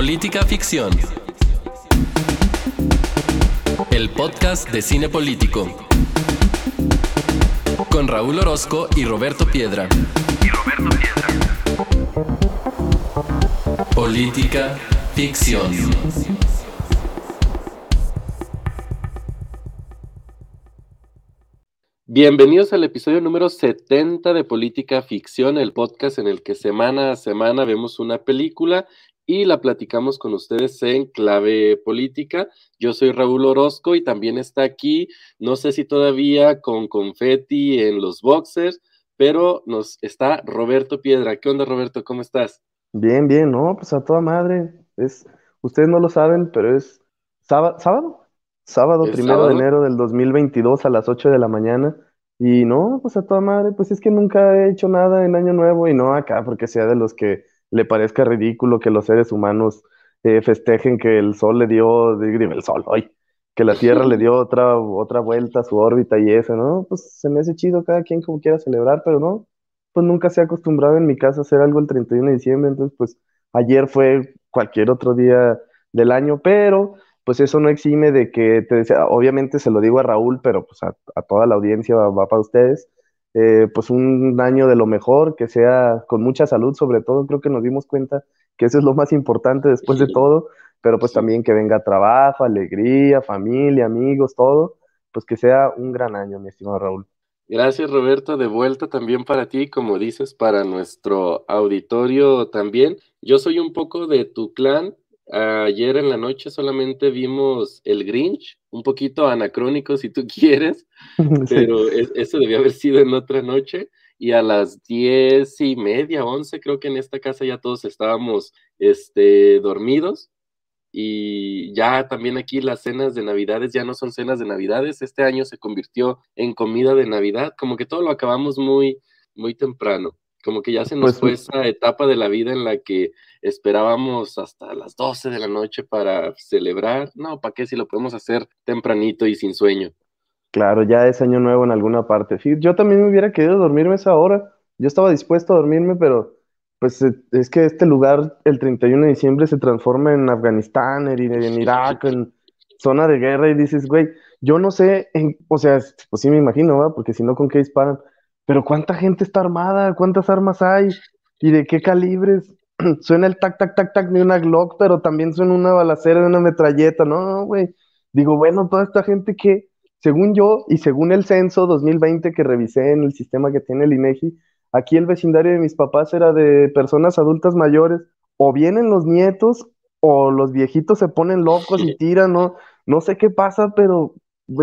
Política Ficción. El podcast de cine político. Con Raúl Orozco y Roberto Piedra. Y Roberto Piedra. Política Ficción. Bienvenidos al episodio número 70 de Política Ficción, el podcast en el que semana a semana vemos una película y la platicamos con ustedes en clave política. Yo soy Raúl Orozco y también está aquí, no sé si todavía con confeti en los boxers, pero nos está Roberto Piedra. ¿Qué onda, Roberto? ¿Cómo estás? Bien, bien, no, pues a toda madre. Es, ustedes no lo saben, pero es sábado, sábado, sábado primero de enero del 2022 a las 8 de la mañana. Y no, pues a toda madre, pues es que nunca he hecho nada en Año Nuevo y no acá porque sea de los que le parezca ridículo que los seres humanos eh, festejen que el sol le dio, digo, el sol, hoy, que la Tierra le dio otra, otra vuelta a su órbita y eso, ¿no? Pues se me hace chido cada quien como quiera celebrar, pero no, pues nunca se ha acostumbrado en mi casa a hacer algo el 31 de diciembre, entonces pues ayer fue cualquier otro día del año, pero pues eso no exime de que, te decía, obviamente se lo digo a Raúl, pero pues a, toda la audiencia va, para ustedes, eh, pues un año de lo mejor, que sea con mucha salud sobre todo, creo que nos dimos cuenta que eso es lo más importante después de todo, pero pues también que venga trabajo, alegría, familia, amigos, todo, pues que sea un gran año, mi estimado Raúl. Gracias Roberto, de vuelta también para ti, como dices, para nuestro auditorio también. Yo soy un poco de tu clan, Ayer en la noche solamente vimos El Grinch, un poquito anacrónico si tú quieres, pero eso debió haber sido en otra noche. Y a las diez y media, once, creo que en esta casa ya todos estábamos este, dormidos. Y ya también aquí las cenas de Navidades ya no son cenas de Navidades. Este año se convirtió en comida de Navidad, como que todo lo acabamos muy, muy temprano. Como que ya se nos pues fue esa etapa de la vida en la que esperábamos hasta las 12 de la noche para celebrar. No, ¿para qué si lo podemos hacer tempranito y sin sueño? Claro, ya es año nuevo en alguna parte. yo también me hubiera querido dormirme esa hora. Yo estaba dispuesto a dormirme, pero pues eh, es que este lugar el 31 de diciembre se transforma en Afganistán, en, en Irak, en zona de guerra y dices, güey, yo no sé, o sea, pues sí me imagino, ¿va? Porque si no, ¿con qué disparan? Pero ¿cuánta gente está armada? ¿Cuántas armas hay? ¿Y de qué calibres? suena el tac, tac, tac, tac de una Glock, pero también suena una balacera de una metralleta. No, güey. Digo, bueno, toda esta gente que, según yo y según el censo 2020 que revisé en el sistema que tiene el INEGI, aquí el vecindario de mis papás era de personas adultas mayores. O vienen los nietos o los viejitos se ponen locos y tiran, ¿no? No sé qué pasa, pero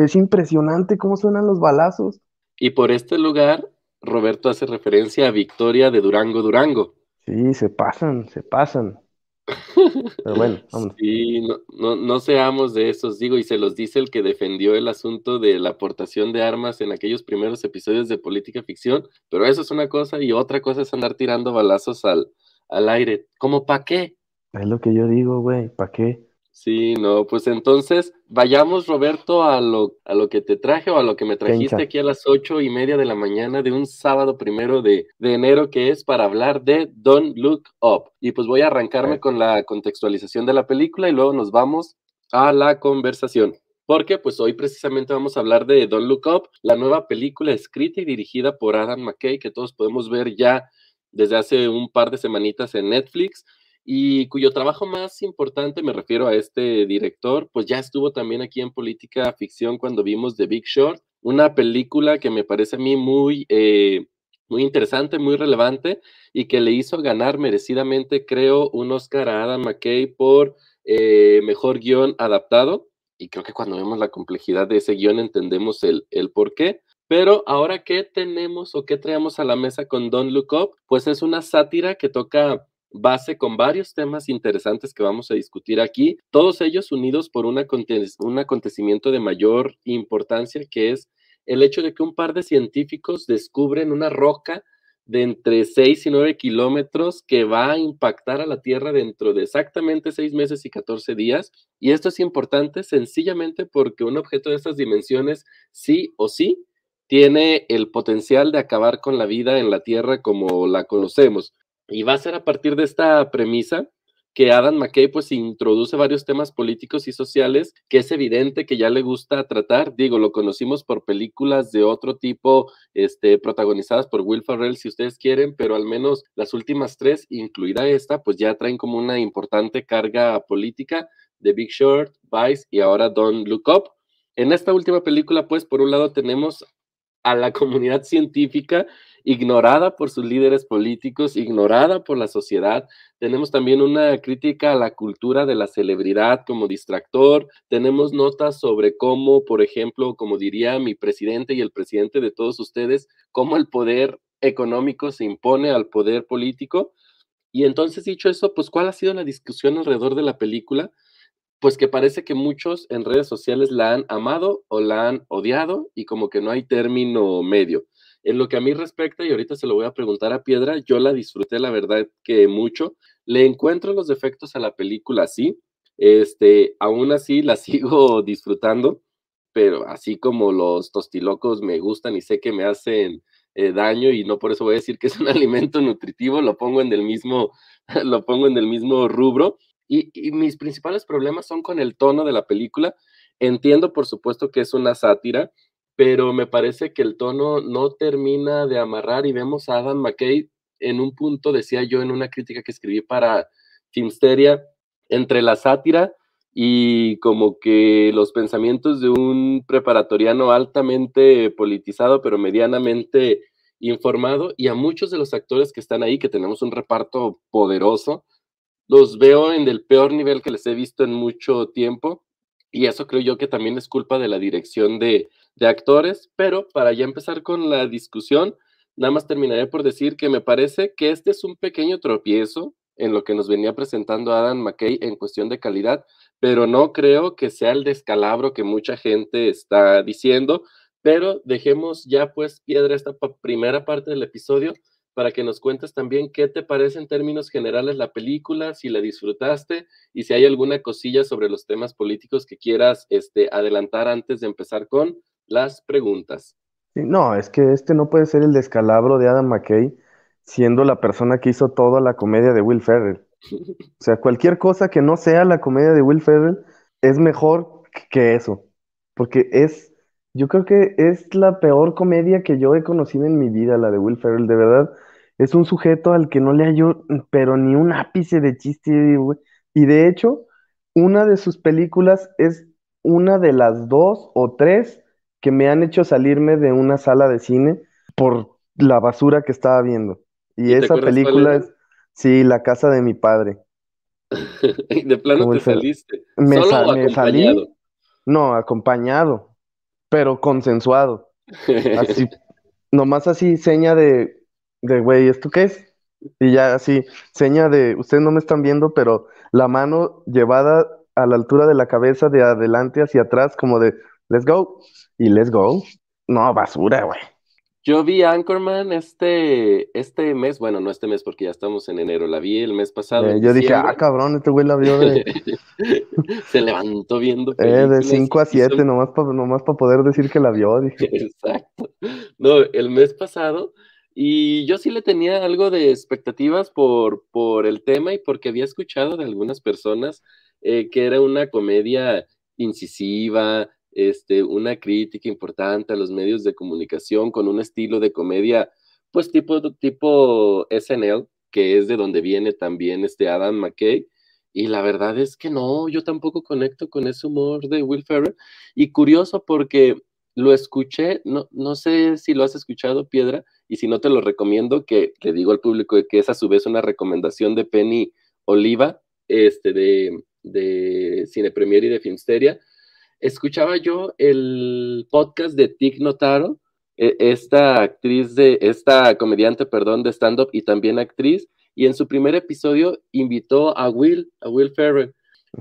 es impresionante cómo suenan los balazos. Y por este lugar Roberto hace referencia a Victoria de Durango, Durango. Sí, se pasan, se pasan. Pero bueno, vamos. Sí, no, no, seamos de esos, digo, y se los dice el que defendió el asunto de la aportación de armas en aquellos primeros episodios de política ficción, pero eso es una cosa y otra cosa es andar tirando balazos al, al aire. ¿Cómo para qué? Es lo que yo digo, güey, ¿para qué? Sí, no, pues entonces vayamos, Roberto, a lo, a lo que te traje o a lo que me trajiste aquí a las ocho y media de la mañana de un sábado primero de, enero, que es para hablar de Don't Look Up. Y pues voy a arrancarme con la contextualización de la película y luego nos vamos a la conversación. Porque pues hoy precisamente vamos a hablar de Don't Look Up, la nueva película escrita y dirigida por Adam McKay, que todos podemos ver ya desde hace un par de semanitas en Netflix y cuyo trabajo más importante, me refiero a este director, pues ya estuvo también aquí en Política Ficción cuando vimos The Big Short, una película que me parece a mí muy, eh, muy interesante, muy relevante y que le hizo ganar merecidamente, creo, un Oscar a Adam McKay por eh, mejor guion adaptado. Y creo que cuando vemos la complejidad de ese guion entendemos el, el por qué. Pero ahora, ¿qué tenemos o qué traemos a la mesa con Don't Look Up? Pues es una sátira que toca base con varios temas interesantes que vamos a discutir aquí, todos ellos unidos por un, acontecimiento de mayor importancia, que es el hecho de que un par de científicos descubren una roca de entre 6 y 9 kilómetros que va a impactar a la Tierra dentro de exactamente 6 meses y 14 días. Y esto es importante sencillamente porque un objeto de estas dimensiones, sí o sí, tiene el potencial de acabar con la vida en la Tierra como la conocemos. Y va a ser a partir de esta premisa que Adam McKay pues introduce varios temas políticos y sociales que es evidente que ya le gusta tratar. Digo, lo conocimos por películas de otro tipo, este, protagonizadas por Will Ferrell, si ustedes quieren, pero al menos las últimas tres, incluida esta, pues ya traen como una importante carga política. The Big Short, Vice y ahora Don't Look Up. En esta última película, pues, por un lado tenemos a la comunidad científica ignorada por sus líderes políticos, ignorada por la sociedad. Tenemos también una crítica a la cultura de la celebridad como distractor. Tenemos notas sobre cómo, por ejemplo, como diría mi presidente y el presidente de todos ustedes, cómo el poder económico se impone al poder político. Y entonces, dicho eso, pues, ¿cuál ha sido la discusión alrededor de la película? Pues que parece que muchos en redes sociales la han amado o la han odiado y como que no hay término medio. En lo que a mí respecta, y ahorita se lo voy a preguntar a Piedra, yo la disfruté, la verdad que mucho. Le encuentro los defectos a la película, sí. Este, aún así la sigo disfrutando, pero así como los tostilocos me gustan y sé que me hacen eh, daño y no por eso voy a decir que es un alimento nutritivo, lo pongo en el mismo, lo pongo en el mismo rubro. Y, y mis principales problemas son con el tono de la película. Entiendo, por supuesto, que es una sátira, pero me parece que el tono no termina de amarrar y vemos a Adam McKay en un punto, decía yo en una crítica que escribí para Filmsteria, entre la sátira y como que los pensamientos de un preparatoriano altamente politizado, pero medianamente informado, y a muchos de los actores que están ahí, que tenemos un reparto poderoso, los veo en el peor nivel que les he visto en mucho tiempo, y eso creo yo que también es culpa de la dirección de, de actores, pero para ya empezar con la discusión, nada más terminaré por decir que me parece que este es un pequeño tropiezo en lo que nos venía presentando Adam McKay en cuestión de calidad, pero no creo que sea el descalabro que mucha gente está diciendo, pero dejemos ya pues piedra esta primera parte del episodio para que nos cuentes también qué te parece en términos generales la película, si la disfrutaste y si hay alguna cosilla sobre los temas políticos que quieras este, adelantar antes de empezar con las preguntas. no, es que este no puede ser el descalabro de Adam McKay siendo la persona que hizo toda la comedia de Will Ferrell. O sea, cualquier cosa que no sea la comedia de Will Ferrell es mejor que eso, porque es, yo creo que es la peor comedia que yo he conocido en mi vida, la de Will Ferrell, de verdad. Es un sujeto al que no le hallo, pero ni un ápice de chiste, Y de hecho, una de sus películas es una de las dos o tres que me han hecho salirme de una sala de cine por la basura que estaba viendo. Y, esa película es, sí, La casa de mi padre. de plano te saliste. Me, salí. No, acompañado, pero consensuado. Así, nomás así, seña de, de, güey, ¿esto qué es? Y ya así, seña de, ustedes no me están viendo, pero la mano llevada a la altura de la cabeza, de adelante hacia atrás, como de, let's go y let's go. No, basura, güey. Yo vi Anchorman este, este mes, bueno, no este mes porque ya estamos en enero, la vi el mes pasado. Eh, yo dije, ah, cabrón, este güey la vio de... Se levantó viendo Eh, de 5 a 7, nomás para nomás poder decir que la vio, dije. Exacto. No, el mes pasado, y yo sí le tenía algo de expectativas por, por el tema y porque había escuchado de algunas personas eh, que era una comedia incisiva, este, una crítica importante a los medios de comunicación con un estilo de comedia, pues tipo, tipo SNL, que es de donde viene también este Adam McKay. Y la verdad es que no, yo tampoco conecto con ese humor de Will Ferrell. Y curioso porque lo escuché, no, no sé si lo has escuchado, Piedra, y si no te lo recomiendo, que le digo al público que es a su vez una recomendación de Penny Oliva, este, de, de Cine Premier y de Filmsteria, escuchaba yo el podcast de Tig Notaro, e, esta actriz de, esta comediante, perdón, de stand-up y también actriz, y en su primer episodio invitó a Will, a Will Ferrell,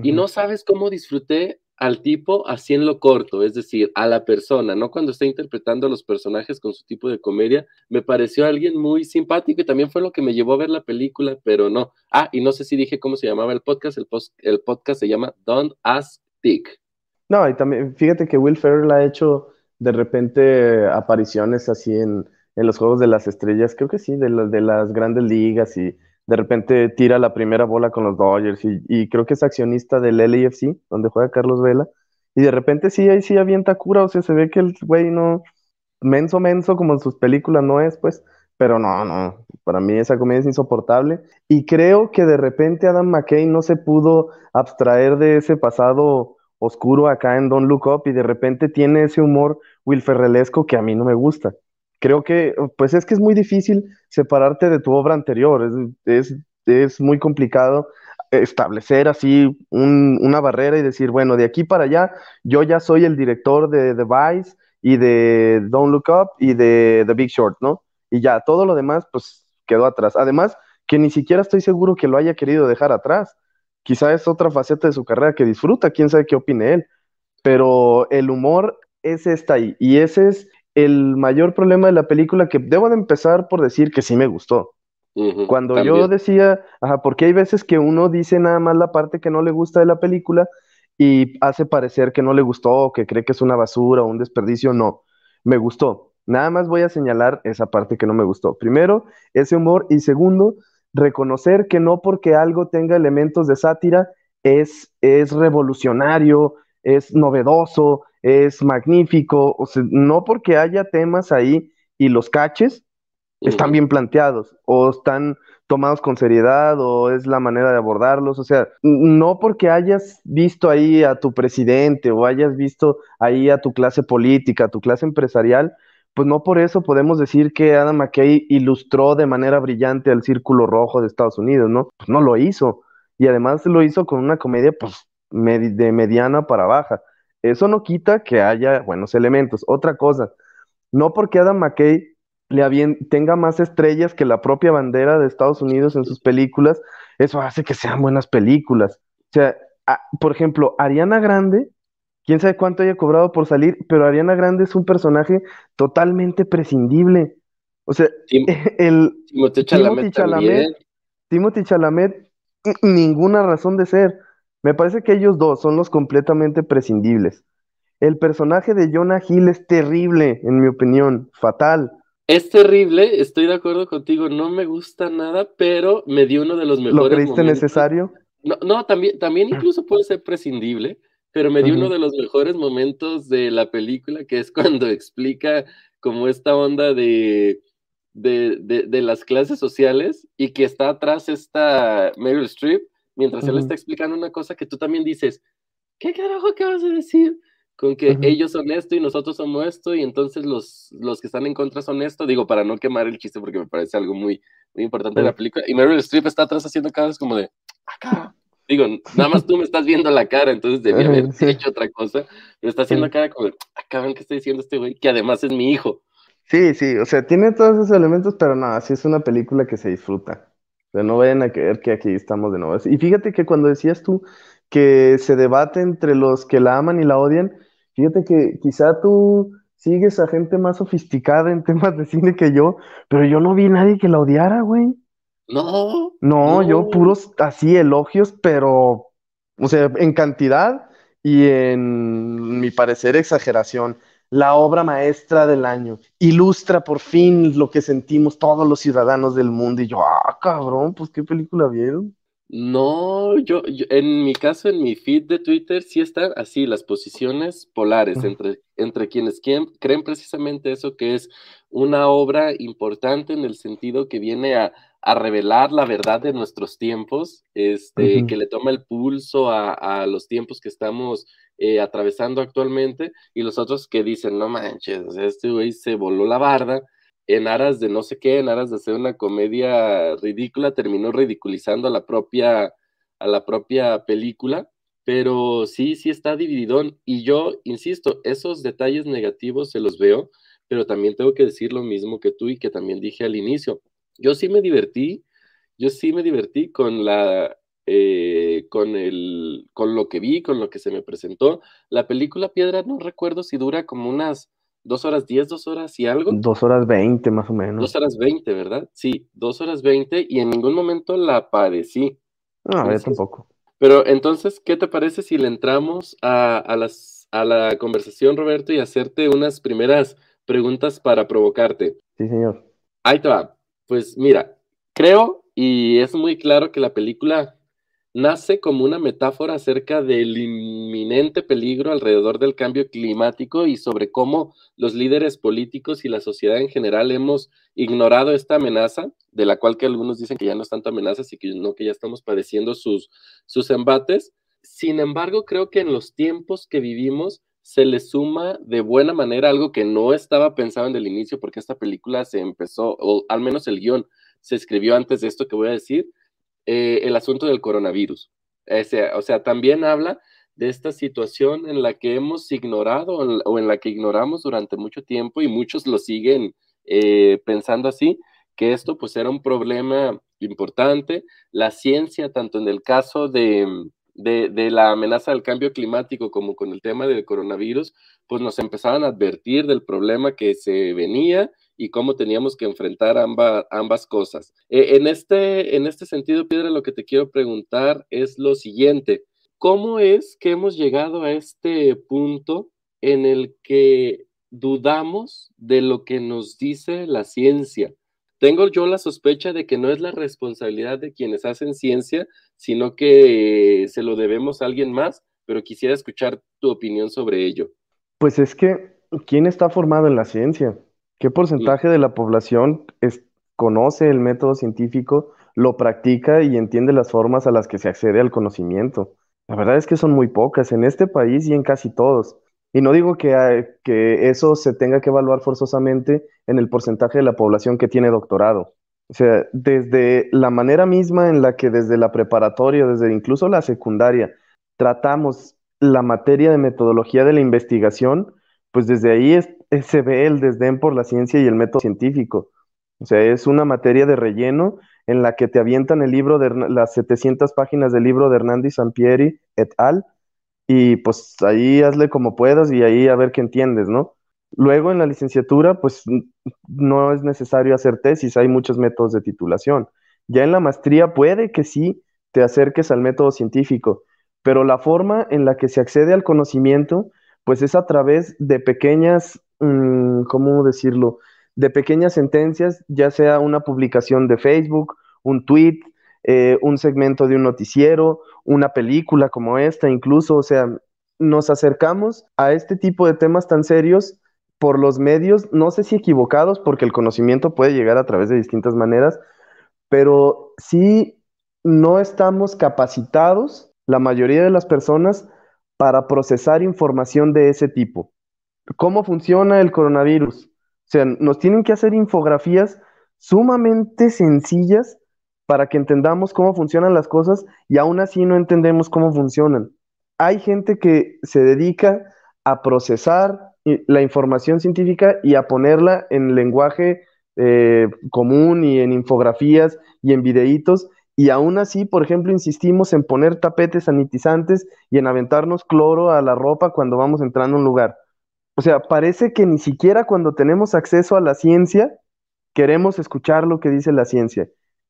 y no sabes cómo disfruté al tipo así en lo corto, es decir, a la persona, no cuando está interpretando a los personajes con su tipo de comedia, me pareció alguien muy simpático y también fue lo que me llevó a ver la película, pero no. Ah, y no sé si dije cómo se llamaba el podcast, el, el podcast se llama Don't Ask Dick. No, y también, fíjate que Will Ferrell ha hecho de repente apariciones así en, los Juegos de las Estrellas, creo que sí, de, de las grandes ligas y de repente tira la primera bola con los Dodgers y, creo que es accionista del LAFC, donde juega Carlos Vela, y de repente sí, ahí sí avienta cura, o sea, se ve que el güey no, menso, menso, como en sus películas no es, pues, pero no, no, para mí esa comedia es insoportable, y creo que de repente Adam McKay no se pudo abstraer de ese pasado oscuro acá en Don't Look Up, y de repente tiene ese humor wilferrelesco que a mí no me gusta creo que, pues es que es muy difícil separarte de tu obra anterior, es, es, muy complicado establecer así una barrera y decir, bueno, de aquí para allá, yo ya soy el director de The Vice y de Don't Look Up y de The Big Short, ¿no? Y ya, todo lo demás, pues quedó atrás. Además, que ni siquiera estoy seguro que lo haya querido dejar atrás. Quizá es otra faceta de su carrera que disfruta, quién sabe qué opine él. Pero el humor es esta ahí. Y ese es el mayor problema de la película que debo de empezar por decir que sí me gustó. Cuando yo decía, ajá, porque hay veces que uno dice nada más la parte que no le gusta de la película y hace parecer que no le gustó o que cree que es una basura o un desperdicio, no, me gustó. Nada más voy a señalar esa parte que no me gustó. Primero, ese humor y segundo, reconocer que no porque algo tenga elementos de sátira es, es revolucionario, es novedoso, es magnífico, o sea, no porque haya temas ahí y los caches están bien planteados o están tomados con seriedad o es la manera de abordarlos, o sea, no porque hayas visto ahí a tu presidente o hayas visto ahí a tu clase política, a tu clase empresarial, pues no por eso podemos decir que Adam McKay ilustró de manera brillante al Círculo Rojo de Estados Unidos, ¿no? Pues no lo hizo. Y además lo hizo con una comedia, pues, de mediana para baja. Eso no quita que haya buenos elementos. Otra cosa, no porque Adam McKay tenga más estrellas que la propia bandera de Estados Unidos en sus películas, eso hace que sean buenas películas. O sea, por ejemplo, Ariana Grande, quién sabe cuánto haya cobrado por salir, pero Ariana Grande es un personaje totalmente prescindible. O sea, el Timothy Chalamet, Timothy Chalamet, ninguna razón de ser. Me parece que ellos dos son los completamente prescindibles. El personaje de Jonah Hill es terrible, en mi opinión, fatal. Es terrible, estoy de acuerdo contigo, no me gusta nada, pero me dio uno de los mejores. ¿Lo creíste necesario? No, no, también, también incluso puede ser prescindible, pero me dio uno de los mejores momentos de la película, que es cuando explica como esta onda de, de, de las clases sociales y que está atrás esta Meryl Streep mientras él está explicando una cosa que tú también dices, ¿qué carajo acabas de decir? Con que ellos son esto y nosotros somos esto, y entonces los, los que están en contra son esto. Digo, para no quemar el chiste, porque me parece algo muy, muy importante de la película. Y Meryl Streep está atrás haciendo caras como de, acá. Digo, nada más tú me estás viendo la cara, entonces debía haber hecho otra cosa. Me está haciendo cara como acá ven qué está diciendo este güey, que además es mi hijo. Sí, sí, o sea, tiene todos esos elementos, pero nada, sí es una película que se disfruta no vayan a creer que aquí estamos de nuevo. Y fíjate que cuando decías tú que se debate entre los que la aman y la odian, fíjate que quizá tú sigues a gente más sofisticada en temas de cine que yo, pero yo no vi a nadie que la odiara, güey. No. No, yo puros así elogios, pero, o sea, en cantidad y en mi parecer exageración la obra maestra del año. Ilustra por fin lo que sentimos todos los ciudadanos del mundo. Y yo, ah, cabrón, pues qué película vieron. No, yo, en mi caso, en mi feed de Twitter, sí están así las posiciones polares entre, entre quienes creen precisamente eso, que es una obra importante en el sentido que viene a, revelar la verdad de nuestros tiempos, este, que le toma el pulso a, a los tiempos que estamos eh, atravesando actualmente, y los otros que dicen, no manches, este güey se voló la barda en aras de no sé qué, en aras de hacer una comedia ridícula, terminó ridiculizando a la propia, a la propia película, pero sí, sí está divididón, y yo, insisto, esos detalles negativos se los veo, pero también tengo que decir lo mismo que tú y que también dije al inicio. Yo sí me divertí, yo sí me divertí con la eh, con, el, con lo que vi, con lo que se me presentó. La película Piedra, no recuerdo si dura como unas dos horas diez, dos horas y algo. Dos horas veinte, más o menos. Dos horas veinte, ¿verdad? Sí, dos horas veinte y en ningún momento la padecí. No, yo tampoco. Pero entonces, ¿qué te parece si le entramos a, a, las, a la conversación, Roberto, y hacerte unas primeras preguntas para provocarte? Sí, señor. Ahí te va. Pues mira, creo y es muy claro que la película nace como una metáfora acerca del inminente peligro alrededor del cambio climático y sobre cómo los líderes políticos y la sociedad en general hemos ignorado esta amenaza, de la cual que algunos dicen que ya no es tanta amenaza, sino que, no, que ya estamos padeciendo sus, sus embates. Sin embargo, creo que en los tiempos que vivimos se le suma de buena manera algo que no estaba pensado en el inicio, porque esta película se empezó, o al menos el guion se escribió antes de esto que voy a decir, eh, el asunto del coronavirus. o sea, también habla de esta situación en la que hemos ignorado o en la que ignoramos durante mucho tiempo y muchos lo siguen eh, pensando así, que esto pues era un problema importante. La ciencia, tanto en el caso de, de, la amenaza del cambio climático como con el tema del coronavirus, pues nos empezaban a advertir del problema que se venía y cómo teníamos que enfrentar ambas cosas. Eh, en, este, en este sentido, Piedra, lo que te quiero preguntar es lo siguiente. ¿Cómo es que hemos llegado a este punto en el que dudamos de lo que nos dice la ciencia? Tengo yo la sospecha de que no es la responsabilidad de quienes hacen ciencia, sino que se lo debemos a alguien más, pero quisiera escuchar tu opinión sobre ello. Pues es que, ¿quién está formado en la ciencia? ¿Qué porcentaje de la población conoce el método científico, lo practica y entiende las formas a las que se accede al conocimiento? La verdad es que son muy pocas en este país y en casi todos. Y no digo que, que eso se tenga que evaluar forzosamente en el porcentaje de la población que tiene doctorado. O sea, desde la manera misma en la que desde la preparatoria, desde incluso la secundaria, tratamos la materia de metodología de la investigación, pues desde ahí es, se ve el desdén por la ciencia y el método científico. O sea, es una materia de relleno en la que te avientan el libro de las 700 páginas del libro de Hernandi Sampieri et al. Y pues ahí hazle como puedas y ahí a ver qué entiendes, ¿no? Luego en la licenciatura, pues no es necesario hacer tesis, hay muchos métodos de titulación. Ya en la maestría puede que sí te acerques al método científico, pero la forma en la que se accede al conocimiento, pues es a través de pequeñas Mm, ¿cómo decirlo? De pequeñas sentencias, ya sea una publicación de Facebook, un tweet, eh, un segmento de un noticiero, una película como esta, incluso, o sea, nos acercamos a este tipo de temas tan serios por los medios, no sé si equivocados, porque el conocimiento puede llegar a través de distintas maneras, pero sí no estamos capacitados, la mayoría de las personas, para procesar información de ese tipo cómo funciona el coronavirus. O sea, nos tienen que hacer infografías sumamente sencillas para que entendamos cómo funcionan las cosas y aún así no entendemos cómo funcionan. Hay gente que se dedica a procesar la información científica y a ponerla en lenguaje eh, común y en infografías y en videitos. Y aún así, por ejemplo, insistimos en poner tapetes sanitizantes y en aventarnos cloro a la ropa cuando vamos entrando a un lugar. O sea, parece que ni siquiera cuando tenemos acceso a la ciencia queremos escuchar lo que dice la ciencia.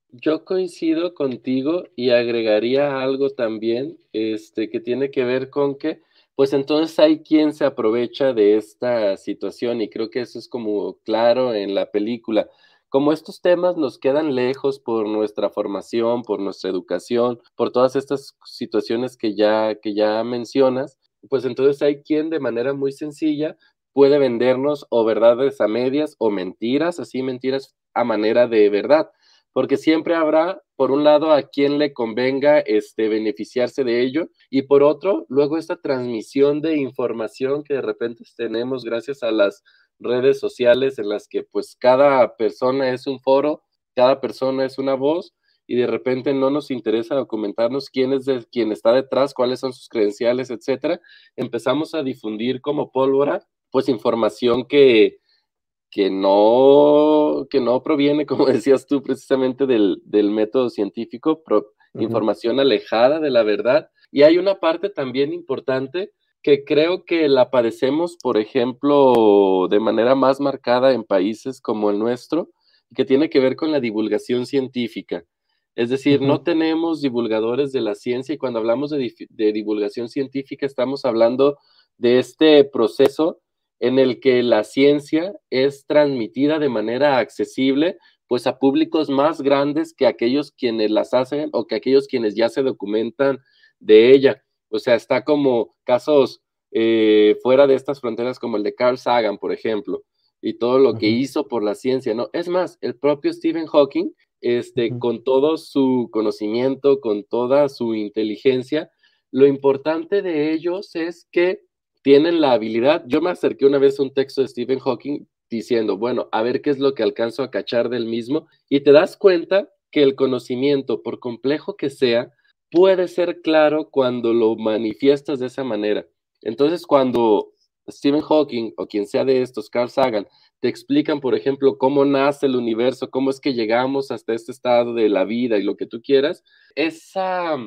Yo coincido contigo y agregaría algo también, este, que tiene que ver con que, pues entonces hay quien se aprovecha de esta situación y creo que eso es como claro en la película. Como estos temas nos quedan lejos por nuestra formación, por nuestra educación, por todas estas situaciones que ya, que ya mencionas, pues entonces hay quien de manera muy sencilla puede vendernos o verdades a medias o mentiras, así mentiras a manera de verdad, porque siempre habrá, por un lado, a quien le convenga este, beneficiarse de ello, y por otro, luego esta transmisión de información que de repente tenemos gracias a las redes sociales en las que pues cada persona es un foro, cada persona es una voz, y de repente no nos interesa documentarnos quién es de, quién está detrás, cuáles son sus credenciales, etcétera, empezamos a difundir como pólvora, pues información que, que no, que no proviene, como decías tú, precisamente del, método científico, información alejada de la verdad. Y hay una parte también importante que creo que la padecemos, por ejemplo, de manera más marcada en países como el nuestro, que tiene que ver con la divulgación científica. Es decir, no tenemos divulgadores de la ciencia y cuando hablamos de, divulgación científica estamos hablando de este proceso en el que la ciencia es transmitida de manera accesible pues a públicos más grandes que aquellos quienes las hacen o que aquellos quienes ya se documentan de ella. O sea, está como casos eh, fuera de estas fronteras como el de Carl Sagan, por ejemplo, y todo lo que hizo por la ciencia, ¿no? Es más, el propio Stephen Hawking, este, con todo su conocimiento, con toda su inteligencia, lo importante de ellos es que tienen la habilidad. Yo me acerqué una vez a un texto de Stephen Hawking diciendo, bueno, a ver qué es lo que alcanzo a cachar del mismo, y te das cuenta que el conocimiento, por complejo que sea, puede ser claro cuando lo manifiestas de esa manera. Entonces, cuando Stephen Hawking o quien sea de estos, Carl Sagan, te explican, por ejemplo, cómo nace el universo, cómo es que llegamos hasta este estado de la vida y lo que tú quieras, esa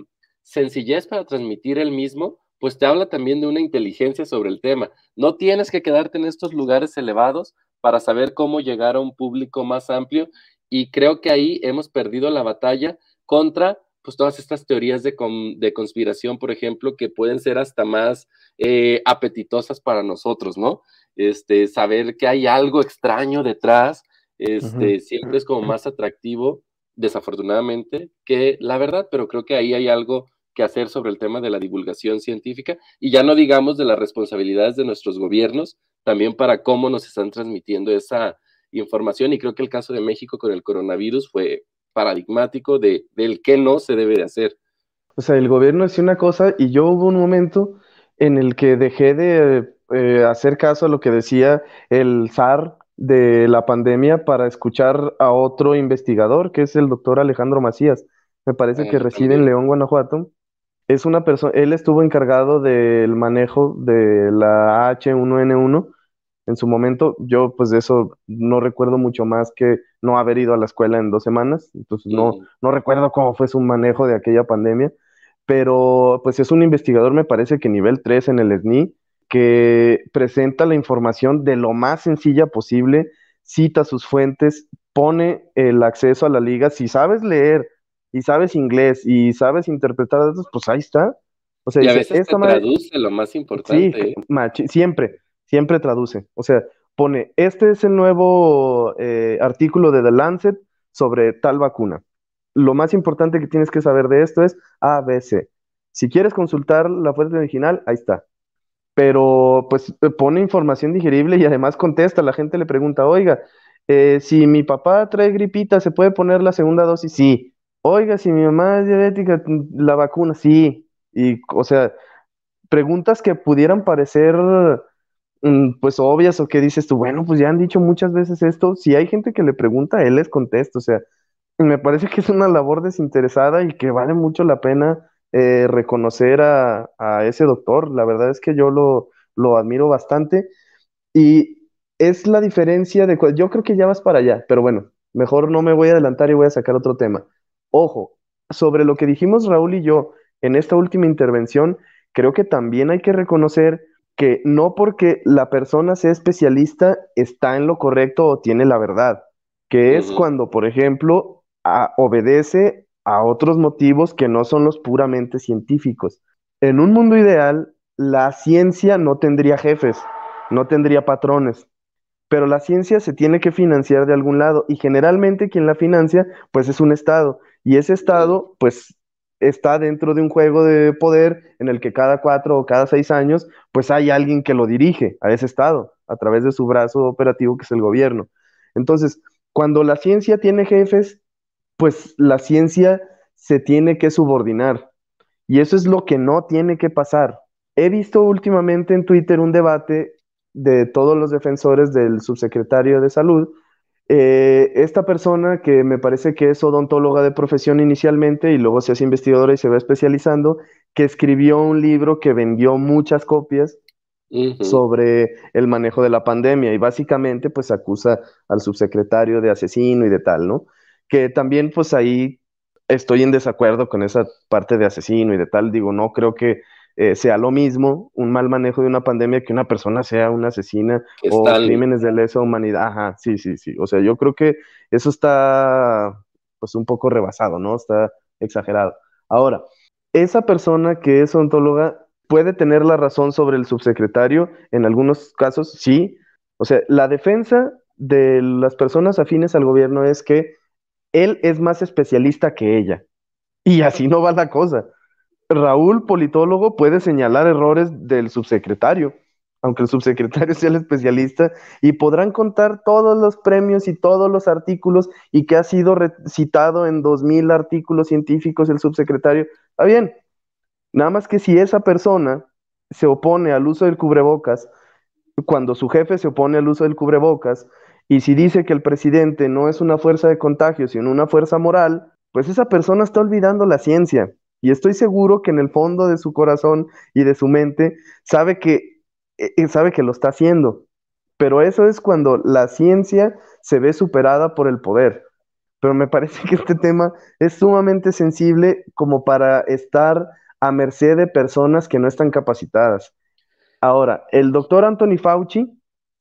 sencillez para transmitir el mismo, pues te habla también de una inteligencia sobre el tema. No tienes que quedarte en estos lugares elevados para saber cómo llegar a un público más amplio y creo que ahí hemos perdido la batalla contra pues todas estas teorías de, de conspiración, por ejemplo, que pueden ser hasta más eh, apetitosas para nosotros, ¿no? Este, saber que hay algo extraño detrás, este, siempre es como más atractivo, desafortunadamente, que la verdad, pero creo que ahí hay algo que hacer sobre el tema de la divulgación científica y ya no digamos de las responsabilidades de nuestros gobiernos, también para cómo nos están transmitiendo esa información y creo que el caso de México con el coronavirus fue paradigmático de, del qué no se debe de hacer. O sea, el gobierno decía una cosa y yo hubo un momento en el que dejé de eh, hacer caso a lo que decía el zar de la pandemia para escuchar a otro investigador, que es el doctor Alejandro Macías. Me parece que reside en León, Guanajuato. Es una persona, él estuvo encargado del manejo de la H1N1 en su momento. Yo, pues de eso no recuerdo mucho más que no haber ido a la escuela en dos semanas, entonces no, no recuerdo cómo fue su manejo de aquella pandemia, pero pues es un investigador, me parece que nivel 3 en el SNI, que presenta la información de lo más sencilla posible, cita sus fuentes, pone el acceso a la liga. Si sabes leer y sabes inglés y sabes interpretar datos, pues ahí está. O sea, y a veces traduce lo más importante. Sí, siempre siempre traduce. O sea, pone, este es el nuevo eh, artículo de The Lancet sobre tal vacuna. Lo más importante que tienes que saber de esto es ABC. Si quieres consultar la fuente original, ahí está. Pero pues eh, pone información digerible y además contesta. La gente le pregunta, oiga, eh, si mi papá trae gripita, ¿se puede poner la segunda dosis? Sí. Oiga, si mi mamá es diabética, la vacuna, sí. Y, o sea, preguntas que pudieran parecer Mm, pues obvias o que dices tú, bueno, pues ya han dicho muchas veces esto, si hay gente que le pregunta, él les contesta, o sea, me parece que es una labor desinteresada y que vale mucho la pena eh, reconocer a, ese doctor, la verdad es que yo lo, lo admiro bastante y es la diferencia de, yo creo que ya vas para allá, pero bueno, mejor no me voy a adelantar y voy a sacar otro tema. Ojo, sobre lo que dijimos Raúl y yo en esta última intervención, creo que también hay que reconocer que no porque la persona sea especialista está en lo correcto o tiene la verdad, que es cuando, por ejemplo, obedece a otros motivos que no son los puramente científicos. En un mundo ideal, la ciencia no tendría jefes, no tendría patrones, pero la ciencia se tiene que financiar de algún lado y generalmente quien la financia, pues es un Estado y ese Estado, pues está dentro de un juego de poder en el que cada cuatro o cada seis años, pues hay alguien que lo dirige a ese estado a través de su brazo operativo que es el gobierno. Entonces, cuando la ciencia tiene jefes, pues la ciencia se tiene que subordinar. Y eso es lo que no tiene que pasar. He visto últimamente en Twitter un debate de todos los defensores del subsecretario de salud, eh, esta persona que me parece que es odontóloga de profesión inicialmente y luego se hace investigadora y se va especializando, que escribió un libro que vendió muchas copias sobre el manejo de la pandemia y básicamente pues acusa al subsecretario de asesino y de tal, ¿no? Que también pues ahí estoy en desacuerdo con esa parte de asesino y de tal, digo, no creo que eh, sea lo mismo un mal manejo de una pandemia que una persona sea una asesina o crímenes de lesa humanidad. Ajá, sí, sí, sí. O sea, yo creo que eso está pues un poco rebasado, ¿no? Está exagerado. Ahora, esa persona que es ontóloga puede tener la razón sobre el subsecretario, en algunos casos sí. O sea, la defensa de las personas afines al gobierno es que él es más especialista que ella. Y así no va la cosa. Raúl, politólogo, puede señalar errores del subsecretario, aunque el subsecretario sea el especialista, y podrán contar todos los premios y todos los artículos y que ha sido citado en dos mil artículos científicos el subsecretario. Está bien. Nada más que si esa persona se opone al uso del cubrebocas, cuando su jefe se opone al uso del cubrebocas, y si dice que el presidente no es una fuerza de contagio, sino una fuerza moral, pues esa persona está olvidando la ciencia. Y estoy seguro que en el fondo de su corazón y de su mente sabe que, eh, eh, sabe que lo está haciendo. Pero eso es cuando la ciencia se ve superada por el poder. Pero me parece que este tema es sumamente sensible como para estar a merced de personas que no están capacitadas. Ahora, el doctor Anthony Fauci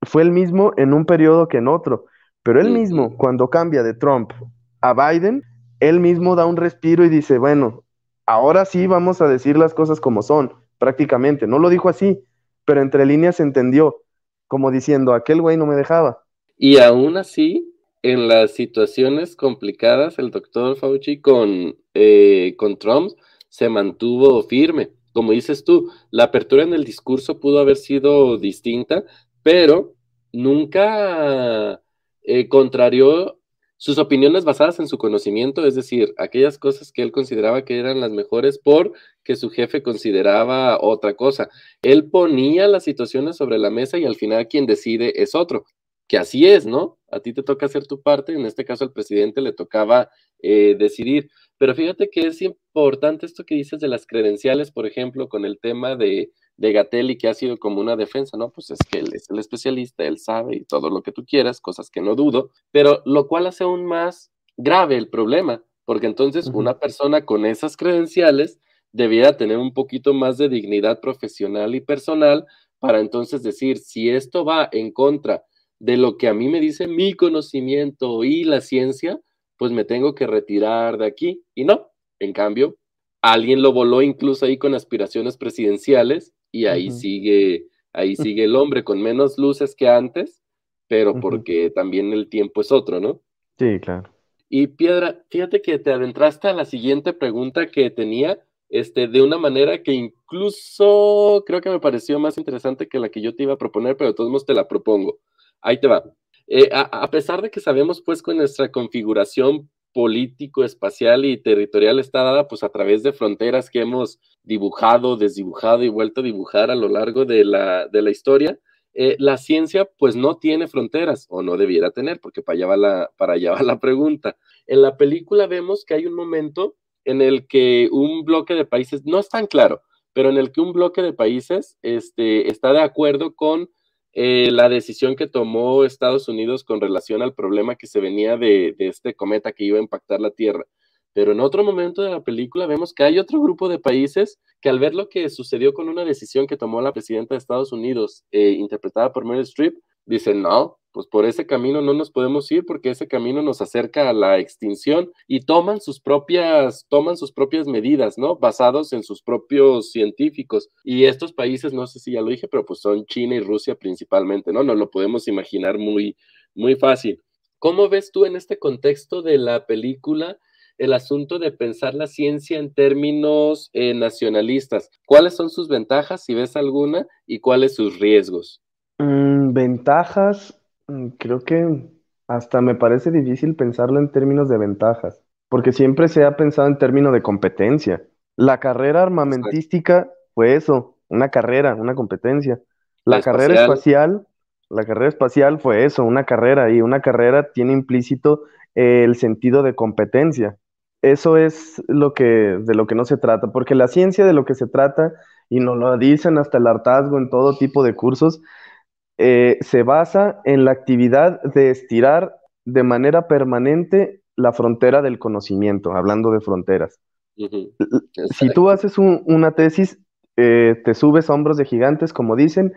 fue el mismo en un periodo que en otro, pero él mismo, cuando cambia de Trump a Biden, él mismo da un respiro y dice, bueno, ahora sí vamos a decir las cosas como son, prácticamente. No lo dijo así, pero entre líneas se entendió, como diciendo, aquel güey no me dejaba. Y aún así, en las situaciones complicadas, el doctor Fauci con, eh, con Trump se mantuvo firme. Como dices tú, la apertura en el discurso pudo haber sido distinta, pero nunca eh, contrarió sus opiniones basadas en su conocimiento, es decir, aquellas cosas que él consideraba que eran las mejores porque su jefe consideraba otra cosa. Él ponía las situaciones sobre la mesa y al final quien decide es otro, que así es, ¿no? A ti te toca hacer tu parte, en este caso al presidente le tocaba eh, decidir. Pero fíjate que es importante esto que dices de las credenciales, por ejemplo, con el tema de de Gatelli que ha sido como una defensa, ¿no? Pues es que él es el especialista, él sabe y todo lo que tú quieras, cosas que no dudo, pero lo cual hace aún más grave el problema, porque entonces una persona con esas credenciales debiera tener un poquito más de dignidad profesional y personal para entonces decir, si esto va en contra de lo que a mí me dice mi conocimiento y la ciencia, pues me tengo que retirar de aquí. Y no, en cambio, alguien lo voló incluso ahí con aspiraciones presidenciales y ahí sigue, ahí sigue el hombre con menos luces que antes, pero porque también el tiempo es otro, ¿no? Sí, claro. Y Piedra, fíjate que te adentraste a la siguiente pregunta que tenía, este, de una manera que incluso creo que me pareció más interesante que la que yo te iba a proponer, pero de todos modos te la propongo. Ahí te va. Eh, a, a, pesar de que sabemos, pues, con nuestra configuración político, espacial y territorial está dada pues a través de fronteras que hemos dibujado, desdibujado y vuelto a dibujar a lo largo de la, de la historia. Eh, la ciencia pues no tiene fronteras o no debiera tener, porque para allá, va la, para allá va la pregunta. En la película vemos que hay un momento en el que un bloque de países, no es tan claro, pero en el que un bloque de países este, está de acuerdo con eh, la decisión que tomó Estados Unidos con relación al problema que se venía de, este cometa que iba a impactar la Tierra. Pero en otro momento de la película vemos que hay otro grupo de países que al ver lo que sucedió con una decisión que tomó la presidenta de Estados Unidos, eh, interpretada por Meryl Streep, dicen, no, pues por ese camino no nos podemos ir porque ese camino nos acerca a la extinción y toman sus propias, toman sus propias medidas, ¿no? Basados en sus propios científicos. Y estos países, no sé si ya lo dije, pero pues son China y Rusia principalmente, ¿no? No lo podemos imaginar muy, muy fácil. ¿Cómo ves tú en este contexto de la película el asunto de pensar la ciencia en términos eh, nacionalistas? ¿Cuáles son sus ventajas, si ves alguna, y cuáles sus riesgos? Mm, ventajas, Mm, creo que hasta me parece difícil pensarlo en términos de ventajas, porque siempre se ha pensado en términos de competencia. La carrera armamentística fue eso, una carrera, una competencia. La, carrera espacial. la carrera espacial fue eso, una carrera, y una carrera tiene implícito el sentido de competencia. Eso es lo que, de lo que no se trata, porque la ciencia de lo que se trata, y nos lo dicen hasta el hartazgo en todo tipo de cursos, eh, se basa en la actividad de estirar de manera permanente la frontera del conocimiento, hablando de fronteras. Si tú haces una tesis, eh, te subes a hombros de gigantes, como dicen,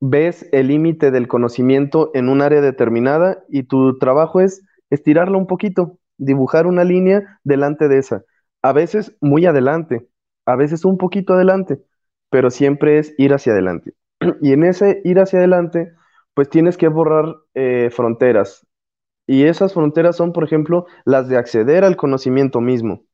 ves el límite del conocimiento en un área determinada y tu trabajo es estirarlo un poquito, dibujar una línea delante de esa. A veces muy adelante, a veces un poquito adelante, pero siempre es ir hacia adelante. Y en ese ir hacia adelante, pues tienes que borrar eh, fronteras. Y esas fronteras son, por ejemplo, las de acceder al conocimiento mismo.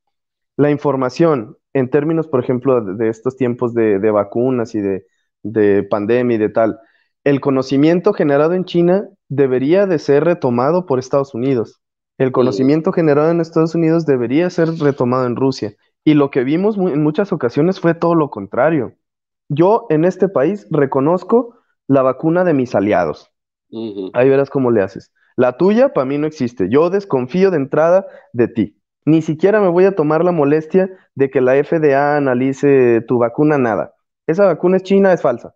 La información, en términos, por ejemplo, de, estos tiempos de, vacunas y de, de pandemia y de tal, el conocimiento generado en China debería de ser retomado por Estados Unidos. El conocimiento generado en Estados Unidos debería ser retomado en Rusia. Y lo que vimos en muchas ocasiones fue todo lo contrario. Yo en este país reconozco la vacuna de mis aliados. Ahí verás cómo le haces. La tuya para mí no existe. Yo desconfío de entrada de ti. Ni siquiera me voy a tomar la molestia de que la FDA analice tu vacuna, nada. Esa vacuna es china, es falsa.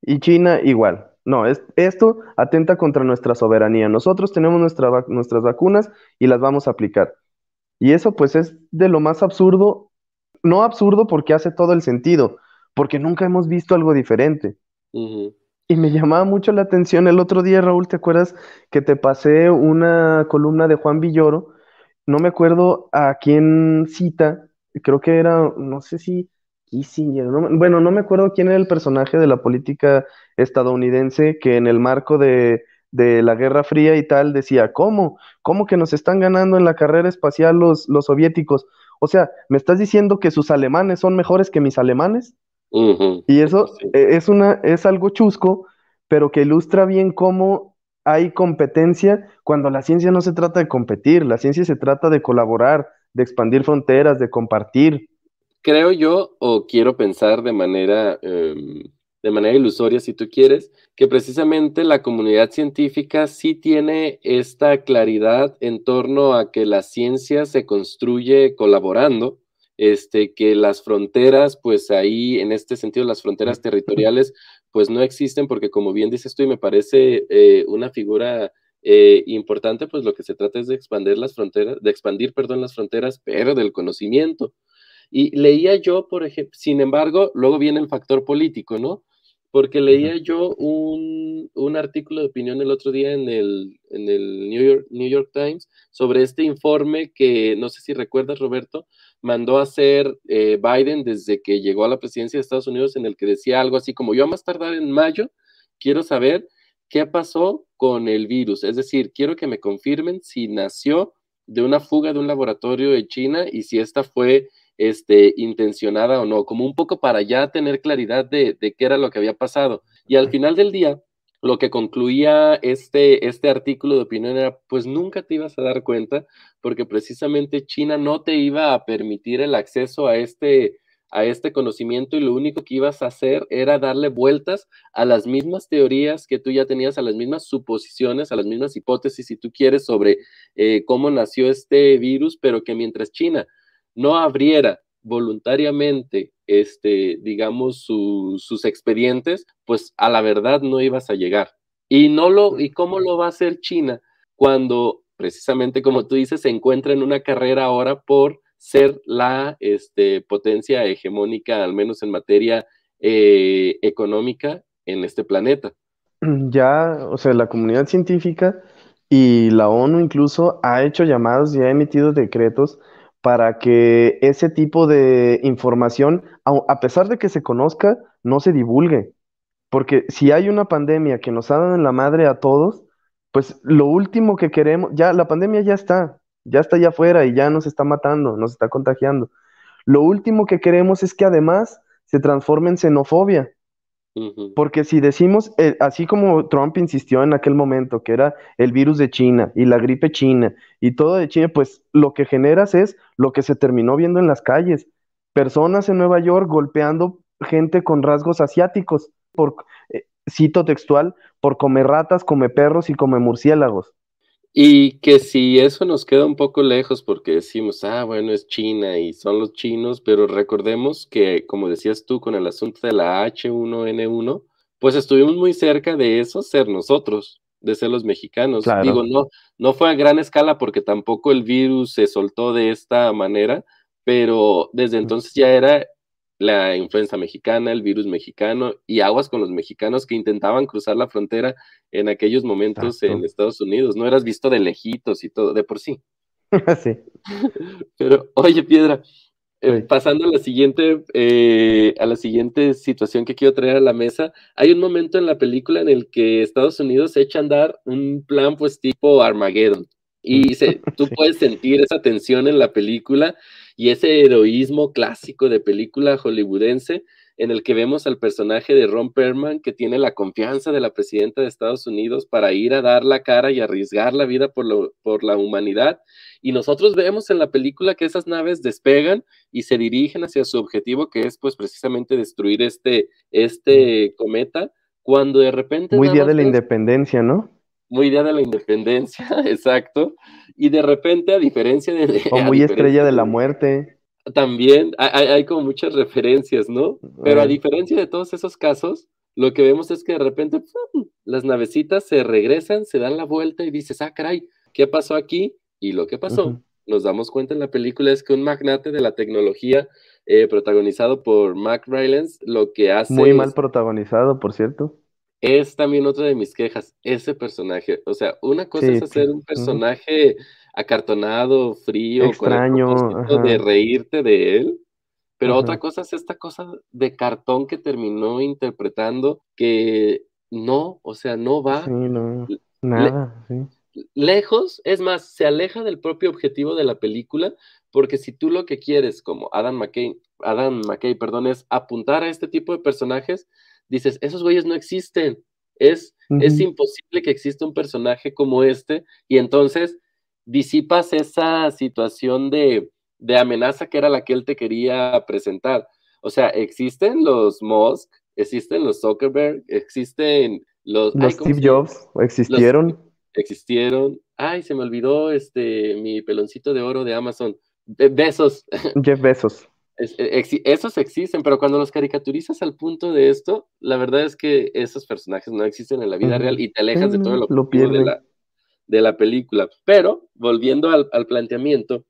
Y China igual. No, es, esto atenta contra nuestra soberanía. Nosotros tenemos nuestras vacunas y las vamos a aplicar. Y eso pues es de lo más absurdo, no absurdo porque hace todo el sentido, porque nunca hemos visto algo diferente. Y me llamaba mucho la atención el otro día, Raúl, ¿te acuerdas que te pasé una columna de Juan Villoro? No me acuerdo a quién cita, creo que era, no sé si bueno, no me acuerdo quién era el personaje de la política estadounidense que en el marco de, la Guerra Fría y tal decía, ¿cómo? ¿Cómo que nos están ganando en la carrera espacial los, los soviéticos? O sea, ¿me estás diciendo que sus alemanes son mejores que mis alemanes? Y eso e, es, una, es algo chusco, pero que ilustra bien cómo hay competencia cuando la ciencia no se trata de competir, la ciencia se trata de colaborar, de expandir fronteras, de compartir. Creo yo, o quiero pensar de manera, em, de manera ilusoria, si tú quieres, que precisamente la comunidad científica sí tiene esta claridad en torno a que la ciencia se construye colaborando, este, que las fronteras, pues ahí, en este sentido, las fronteras territoriales, pues no existen, porque como bien dices tú, y me parece eh, una figura eh, importante, pues lo que se trata es de expandir las fronteras, de expandir, perdón, las fronteras, pero del conocimiento. Y leía yo, por ejemplo, sin embargo, luego viene el factor político, ¿no? Porque leía yo un, artículo de opinión el otro día en el, en el New, York, New York Times sobre este informe que, no sé si recuerdas, Roberto, mandó a hacer eh, Biden desde que llegó a la presidencia de Estados Unidos, en el que decía algo así como, yo a más tardar en mayo, quiero saber qué pasó con el virus. Es decir, quiero que me confirmen si nació de una fuga de un laboratorio de China y si esta fue este, intencionada o no, como un poco para ya tener claridad de, qué era lo que había pasado. Y al final del día, lo que concluía este, este artículo de opinión era, pues nunca te ibas a dar cuenta, porque precisamente China no te iba a permitir el acceso a este, a este conocimiento y lo único que ibas a hacer era darle vueltas a las mismas teorías que tú ya tenías, a las mismas suposiciones, a las mismas hipótesis, si tú quieres, sobre eh, cómo nació este virus, pero que mientras China no abriera voluntariamente, este, digamos, sus expedientes, pues a la verdad no ibas a llegar. Y, no lo, ¿Y cómo lo va a hacer China cuando, precisamente como tú dices, se encuentra en una carrera ahora por ser la este, potencia hegemónica, al menos en materia eh, económica, en este planeta? Ya, o sea, la comunidad científica y la ONU incluso ha hecho llamados y ha emitido decretos para que ese tipo de información, a pesar de que se conozca, no se divulgue. Porque si hay una pandemia que nos ha dado en la madre a todos, pues lo último que queremos, ya la pandemia ya está, ya está allá afuera y ya nos está matando, nos está contagiando. Lo último que queremos es que además se transforme en xenofobia. Porque si decimos, eh, así como Trump insistió en aquel momento, que era el virus de China y la gripe china y todo de China, pues lo que generas es lo que se terminó viendo en las calles. Personas en Nueva York golpeando gente con rasgos asiáticos, por, eh, cito textual, por comer ratas, come perros y come murciélagos. Y que si eso nos queda un poco lejos porque decimos, ah, bueno, es China y son los chinos, pero recordemos que, como decías tú, con el asunto de la H1N1, pues estuvimos muy cerca de eso ser nosotros, de ser los mexicanos. Digo, no, no fue a gran escala porque tampoco el virus se soltó de esta manera, pero desde entonces ya era la influenza mexicana, el virus mexicano y aguas con los mexicanos que intentaban cruzar la frontera en aquellos momentos en Estados Unidos. No eras visto de lejitos y todo, de por sí. sí. Pero, oye, Piedra, eh, pasando a la siguiente, eh, a la siguiente situación que quiero traer a la mesa, hay un momento en la película en el que Estados Unidos echa a andar un plan pues tipo Armageddon. Y se, tú puedes sentir esa tensión en la película y ese heroísmo clásico de película hollywoodense en el que vemos al personaje de Ron Perlman que tiene la confianza de la presidenta de Estados Unidos para ir a dar la cara y arriesgar la vida por, por la humanidad. Y nosotros vemos en la película que esas naves despegan y se dirigen hacia su objetivo, que es pues precisamente destruir este, este cometa, cuando de repente... Muy día de la independencia, ¿no? Muy día de la independencia, exacto. Y de repente, a diferencia de... O muy estrella de la muerte. También hay, como muchas referencias, ¿no? Pero a diferencia de todos esos casos, lo que vemos es que de repente las navecitas se regresan, se dan la vuelta y dices, ah, caray, ¿qué pasó aquí? Y lo que pasó, nos damos cuenta en la película, es que un magnate de la tecnología, eh, protagonizado por Mac Rylance, lo que hace... Muy mal protagonizado, por cierto. Es también otra de mis quejas, ese personaje. O sea, una cosa es hacer un personaje acartonado, frío, extraño, con de reírte de él. Pero otra cosa es esta cosa de cartón que terminó interpretando que no, o sea, no va. Sí, no, nada, Lejos, es más, se aleja del propio objetivo de la película, porque si tú lo que quieres, como Adam McKay, Adam McKay, perdón, es apuntar a este tipo de personajes, dices, esos güeyes no existen. Es, es imposible que exista un personaje como este, y entonces disipas esa situación de, amenaza que era la que él te quería presentar. O sea, existen los Musk, existen los Zuckerberg, existen los... Los Steve Jobs, existieron. existieron. Ay, se me olvidó este mi peloncito de oro de Amazon. besos. Jeff Besos. E, esos existen, pero cuando los caricaturizas al punto de esto, la verdad es que esos personajes no existen en la vida real y te alejas de todo lo, lo de la, de la película. Pero, volviendo al, planteamiento,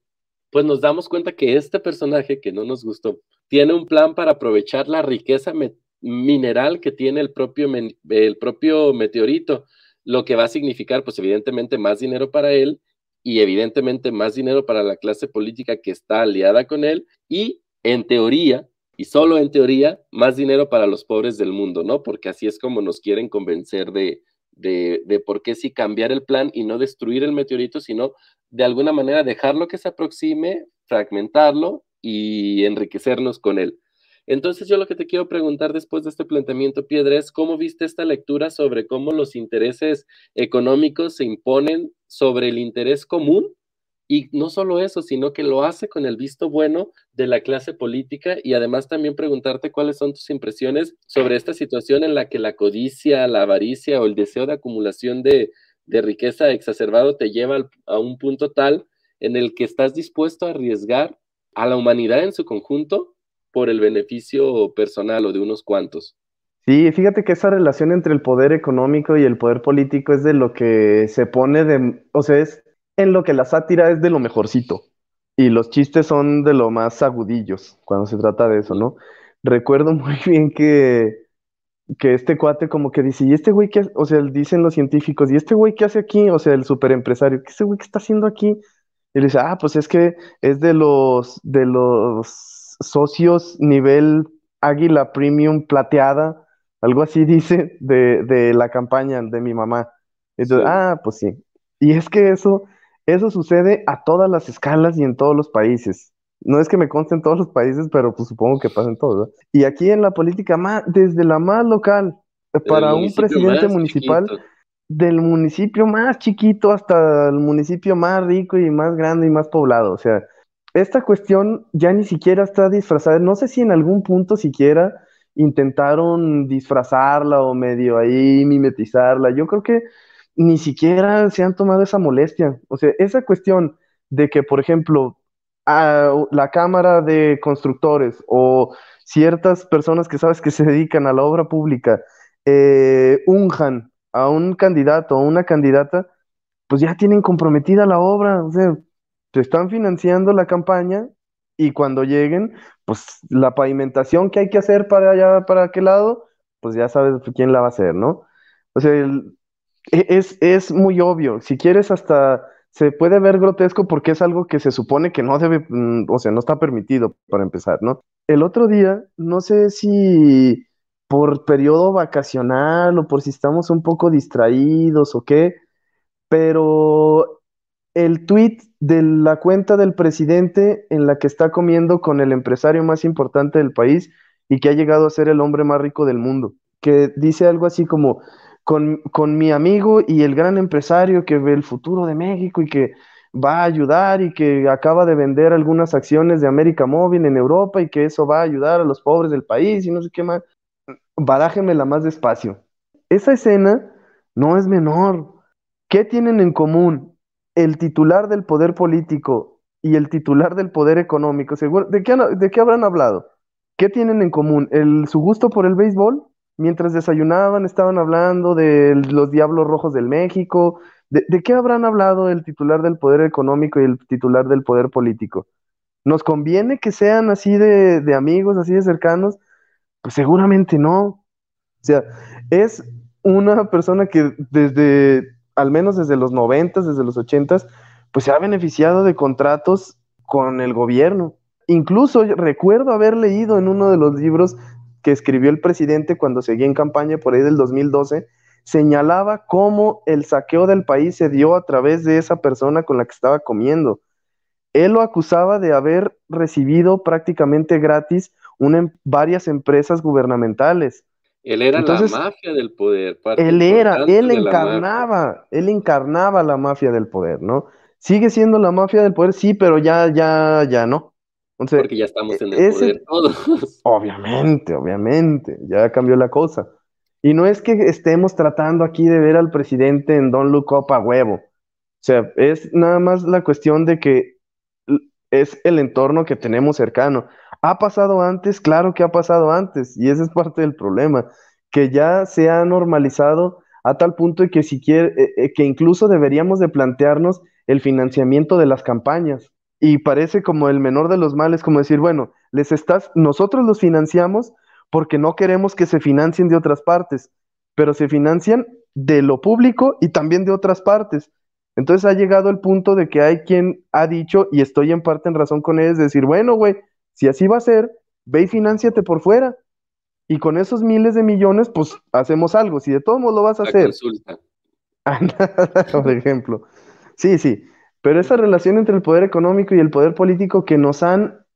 pues nos damos cuenta que este personaje que no nos gustó tiene un plan para aprovechar la riqueza mineral que tiene el propio, el propio meteorito, lo que va a significar, pues evidentemente, más dinero para él y evidentemente más dinero para la clase política que está aliada con él y, en teoría, y solo en teoría, más dinero para los pobres del mundo, ¿no? Porque así es como nos quieren convencer de, de, por qué sí cambiar el plan y no destruir el meteorito, sino de alguna manera dejarlo que se aproxime, fragmentarlo y enriquecernos con él. Entonces yo lo que te quiero preguntar después de este planteamiento, Piedra, es cómo viste esta lectura sobre cómo los intereses económicos se imponen sobre el interés común y no solo eso, sino que lo hace con el visto bueno de la clase política y además también preguntarte cuáles son tus impresiones sobre esta situación en la que la codicia, la avaricia o el deseo de acumulación de, riqueza exacerbado te lleva a un punto tal en el que estás dispuesto a arriesgar a la humanidad en su conjunto por el beneficio personal o de unos cuantos. Sí, fíjate que esa relación entre el poder económico y el poder político es de lo que se pone de, o sea, es en lo que la sátira es de lo mejorcito y los chistes son de lo más agudillos cuando se trata de eso, ¿no? Recuerdo muy bien que, que este cuate como que dice, ¿y este güey qué? O sea, dicen los científicos, ¿y este güey qué hace aquí? O sea, el superempresario, ¿qué ese güey qué está haciendo aquí? Y le dice, ah, pues es que es de los, de los socios nivel águila premium plateada, algo así dice, de, de la campaña de mi mamá. Entonces, ah, pues sí. Y es que eso eso sucede a todas las escalas y en todos los países. No es que me conste en todos los países, pero pues supongo que pasa en todos. Y aquí en la política, más, desde la más local, para un presidente municipal, del municipio más chiquito hasta el municipio más rico y más grande y más poblado. O sea, esta cuestión ya ni siquiera está disfrazada. No sé si en algún punto siquiera intentaron disfrazarla o medio ahí mimetizarla. Yo creo que ni siquiera se han tomado esa molestia. O sea, esa cuestión de que, por ejemplo, a la Cámara de Constructores o ciertas personas que sabes que se dedican a la obra pública eh, unjan a un candidato o una candidata, pues ya tienen comprometida la obra, o sea, te están financiando la campaña y cuando lleguen, pues la pavimentación que hay que hacer para allá, para aquel lado, pues ya sabes quién la va a hacer, ¿no? O sea, el, es, es muy obvio. Si quieres hasta se puede ver grotesco porque es algo que se supone que no debe, mm, o sea, no está permitido para empezar, ¿no? El otro día, no sé si por periodo vacacional o por si estamos un poco distraídos o qué, pero el tweet de la cuenta del presidente en la que está comiendo con el empresario más importante del país y que ha llegado a ser el hombre más rico del mundo, que dice algo así como, con, con mi amigo y el gran empresario que ve el futuro de México y que va a ayudar y que acaba de vender algunas acciones de América Móvil en Europa y que eso va a ayudar a los pobres del país y no sé qué más. Barájemela más despacio. Esa escena no es menor. ¿Qué tienen en común el titular del poder político y el titular del poder económico? ¿De qué, de qué habrán hablado? ¿Qué tienen en común? ¿El, ¿Su gusto por el béisbol? Mientras desayunaban, estaban hablando de los Diablos Rojos del México. ¿De, qué habrán hablado el titular del poder económico y el titular del poder político? ¿Nos conviene que sean así de, amigos, así de cercanos? Pues seguramente no. O sea, es una persona que desde, al menos desde los noventas, desde los ochentas, pues se ha beneficiado de contratos con el gobierno. Incluso recuerdo haber leído en uno de los libros que escribió el presidente cuando seguía en campaña por ahí del 2012, señalaba cómo el saqueo del país se dio a través de esa persona con la que estaba comiendo. Él lo acusaba de haber recibido prácticamente gratis una, varias empresas gubernamentales. Él era la mafia del poder. Él era, él encarnaba, él encarnaba la mafia del poder, ¿no? Sigue siendo la mafia del poder, sí, pero ya, ya, ya no. Porque ya estamos en el poder todos. Obviamente, obviamente, ya cambió la cosa. Y no es que estemos tratando aquí de ver al presidente en Don Look Up a huevo. O sea, es nada más la cuestión de que es el entorno que tenemos cercano. ¿Ha pasado antes? Claro que ha pasado antes. Y ese es parte del problema. Que ya se ha normalizado a tal punto de que, si quiere, eh, que incluso deberíamos de plantearnos el financiamiento de las campañas y parece como el menor de los males, como decir, bueno, les estás, nosotros los financiamos porque no queremos que se financien de otras partes, pero se financian de lo público y también de otras partes. Entonces ha llegado el punto de que hay quien ha dicho, y estoy en parte en razón con ellos, decir, bueno, güey, si así va a ser, ve y financiate por fuera. Y con esos miles de millones, pues hacemos algo. Si de todos modos lo vas a hacer. por ejemplo. Sí, sí. Pero esa relación entre el poder económico y el poder político que nos han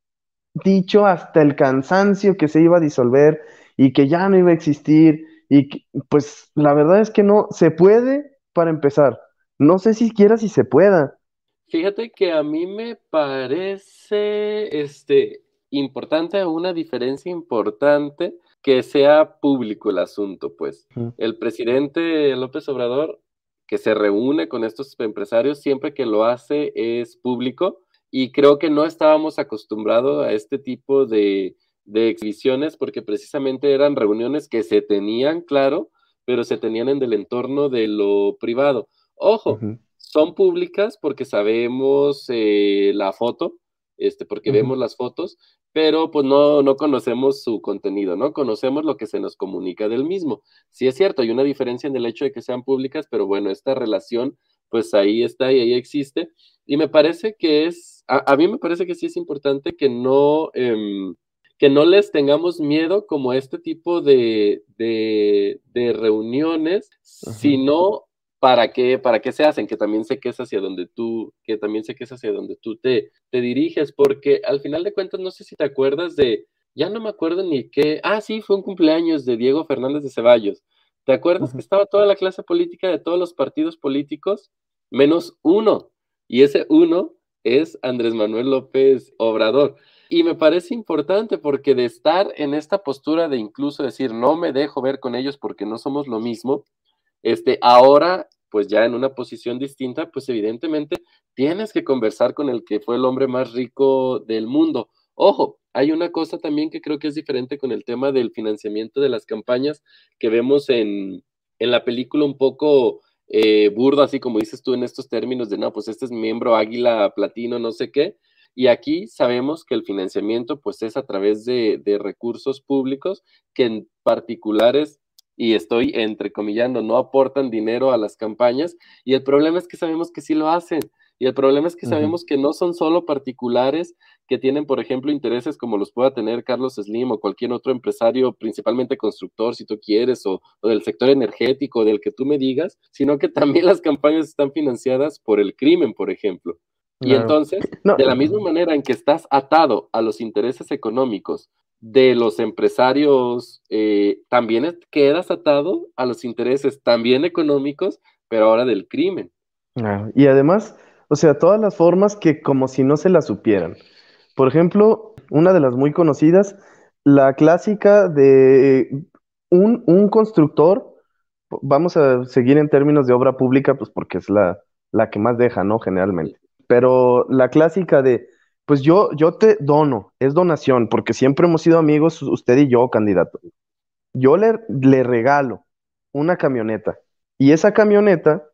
dicho hasta el cansancio que se iba a disolver y que ya no iba a existir, y pues la verdad es que no, se puede para empezar. No sé siquiera si se pueda. Fíjate que a mí me parece este, importante, una diferencia importante que sea público el asunto, pues. El presidente López Obrador que se reúne con estos empresarios, siempre que lo hace es público y creo que no estábamos acostumbrados a este tipo de, exhibiciones porque precisamente eran reuniones que se tenían, claro, pero se tenían en el entorno de lo privado. Ojo, son públicas porque sabemos eh, la foto, este, porque vemos las fotos, pero pues no, no conocemos su contenido, ¿no? Conocemos lo que se nos comunica del mismo. Sí es cierto, hay una diferencia en el hecho de que sean públicas, pero bueno, esta relación pues ahí está y ahí existe. Y me parece que es, a, mí me parece que sí es importante que no, em, que no les tengamos miedo como este tipo de, de, reuniones, sino para qué, para qué se hacen, que también sé que es hacia donde tú, que también sé que es hacia donde tú te, te diriges, porque al final de cuentas, no sé si te acuerdas de, ya no me acuerdo ni qué, ah, sí, fue un cumpleaños de Diego Fernández de Ceballos. ¿Te acuerdas que estaba toda la clase política de todos los partidos políticos? Menos uno. Y ese uno es Andrés Manuel López Obrador. Y me parece importante porque de estar en esta postura de incluso decir, no me dejo ver con ellos porque no somos lo mismo, este, ahora, pues ya en una posición distinta, pues evidentemente tienes que conversar con el que fue el hombre más rico del mundo. Ojo, hay una cosa también que creo que es diferente con el tema del financiamiento de las campañas que vemos en, en la película un poco eh, burdo, así como dices tú en estos términos de, no, pues este es miembro águila, platino, no sé qué. Y aquí sabemos que el financiamiento pues es a través de, de recursos públicos que en particulares y estoy entrecomillando, no aportan dinero a las campañas y el problema es que sabemos que sí lo hacen. Y el problema es que sabemos que no son solo particulares que tienen, por ejemplo, intereses como los pueda tener Carlos Slim o cualquier otro empresario, principalmente constructor, si tú quieres, o, del sector energético, del que tú me digas, sino que también las campañas están financiadas por el crimen, por ejemplo. Y entonces, de la misma manera en que estás atado a los intereses económicos de los empresarios, eh, también quedas atado a los intereses también económicos, pero ahora del crimen. y además, o sea, todas las formas que como si no se las supieran. Por ejemplo, una de las muy conocidas, la clásica de un, un constructor, vamos a seguir en términos de obra pública, pues porque es la, la que más deja, ¿no? Generalmente. Pero la clásica de, pues yo, yo te dono, es donación, porque siempre hemos sido amigos, usted y yo, candidato. Yo le, le regalo una camioneta. Y esa camioneta,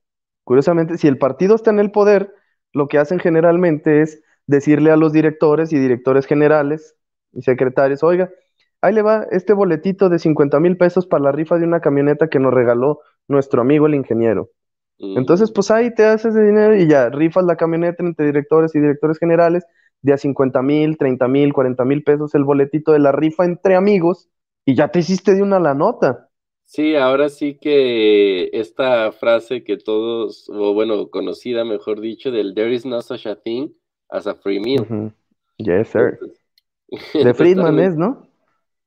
curiosamente, si el partido está en el poder, lo que hacen generalmente es decirle a los directores y directores generales y secretarios, oiga, ahí le va este boletito de 50 mil pesos para la rifa de una camioneta que nos regaló nuestro amigo el ingeniero. Entonces, pues ahí te haces de dinero y ya rifas la camioneta entre directores y directores generales de a 50 mil, 30 mil, 40 mil pesos el boletito de la rifa entre amigos y ya te hiciste de una la nota. Sí, ahora sí que esta frase que todos, o bueno, conocida mejor dicho, del there is no such a thing as a free meal. Yes, sir. de Friedman es, ¿no?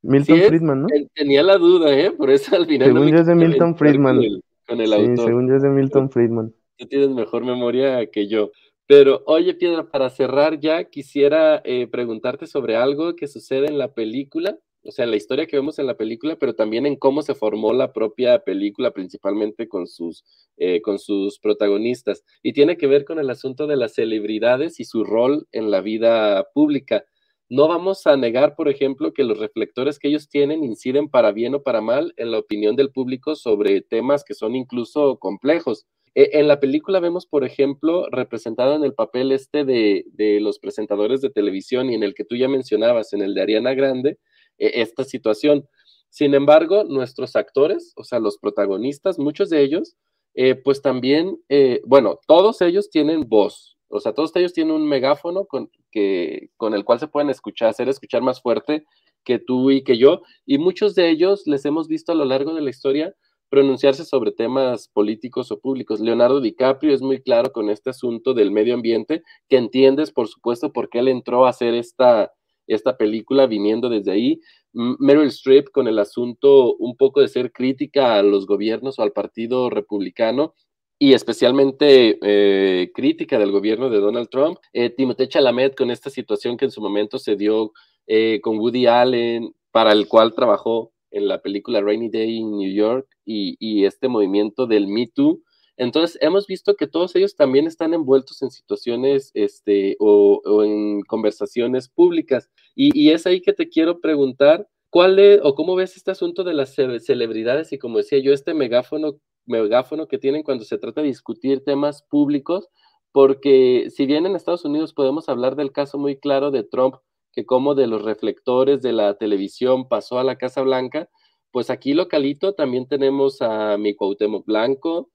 Milton Friedman, ¿no? Tenía la duda, ¿eh? Por eso al final. Según yo es de Milton Friedman. Con el, sí, según yo es de Milton Friedman. Tú tienes mejor memoria que yo. Pero, oye, Piedra, para cerrar ya, quisiera eh, preguntarte sobre algo que sucede en la película, o sea, en la historia que vemos en la película, pero también en cómo se formó la propia película, principalmente con sus, eh, con sus protagonistas. Y tiene que ver con el asunto de las celebridades y su rol en la vida pública. No vamos a negar, por ejemplo, que los reflectores que ellos tienen inciden para bien o para mal en la opinión del público sobre temas que son incluso complejos. E, en la película vemos, por ejemplo, representado en el papel este de, los presentadores de televisión y en el que tú ya mencionabas, en el de Ariana Grande, e, esta situación. Sin embargo, nuestros actores, o sea, los protagonistas, muchos de ellos, eh, pues también, eh, bueno, todos ellos tienen voz, o sea, todos ellos tienen un megáfono con, que, con el cual se pueden escuchar, hacer escuchar más fuerte que tú y que yo. Y muchos de ellos les hemos visto a lo largo de la historia pronunciarse sobre temas políticos o públicos. Leonardo DiCaprio es muy claro con este asunto del medio ambiente, que entiendes, por supuesto, por qué él entró a hacer esta, esta película viniendo desde ahí. Meryl Streep con el asunto un poco de ser crítica a los gobiernos o al Partido Republicano y especialmente eh, crítica del gobierno de Donald Trump. Eh, Timothée Chalamet con esta situación que en su momento se dio eh, con Woody Allen, para el cual trabajó en la película Rainy Day in New York y, este movimiento del Me Too. Entonces, hemos visto que todos ellos también están envueltos en situaciones este, o, en conversaciones públicas. Y, y, es ahí que te quiero preguntar, ¿cuál es o cómo ves este asunto de las celebridades y como decía yo, este megáfono megáfono que tienen cuando se trata de discutir temas públicos, porque si bien en Estados Unidos podemos hablar del caso muy claro de Trump, que como de los reflectores de la televisión pasó a la Casa Blanca, pues aquí localito también tenemos a mi Cuauhtémoc Blanco,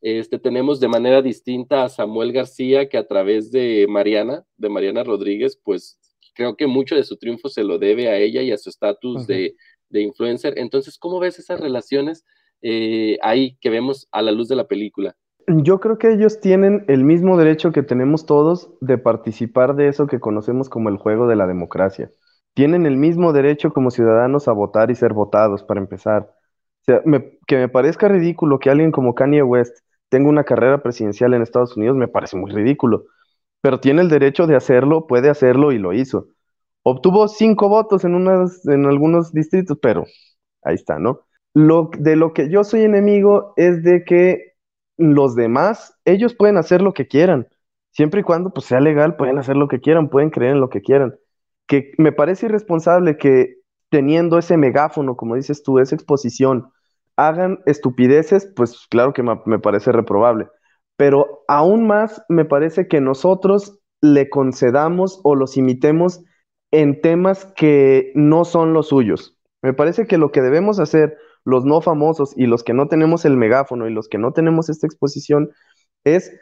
este, tenemos de manera distinta a Samuel García, que a través de Mariana, de Mariana Rodríguez, pues creo que mucho de su triunfo se lo debe a ella y a su estatus de, de influencer. Entonces, ¿cómo ves esas relaciones eh, ahí que vemos a la luz de la película? Yo creo que ellos tienen el mismo derecho que tenemos todos de participar de eso que conocemos como el juego de la democracia. Tienen el mismo derecho como ciudadanos a votar y ser votados, para empezar. O sea, que me parezca ridículo que alguien como Kanye West tenga una carrera presidencial en Estados Unidos, me parece muy ridículo. Pero tiene el derecho de hacerlo, puede hacerlo y lo hizo. Obtuvo cinco votos en, unas, en algunos distritos, pero ahí está, ¿no? Lo, de lo que yo soy enemigo es de que los demás, ellos pueden hacer lo que quieran, siempre y cuando pues, sea legal, pueden hacer lo que quieran, pueden creer en lo que quieran. Que me parece irresponsable que teniendo ese megáfono, como dices tú, esa exposición, hagan estupideces, pues claro que me, parece reprobable. Pero aún más me parece que nosotros le concedamos o los imitemos en temas que no son los suyos. Me parece que lo que debemos hacer los no famosos y los que no tenemos el megáfono y los que no tenemos esta exposición, es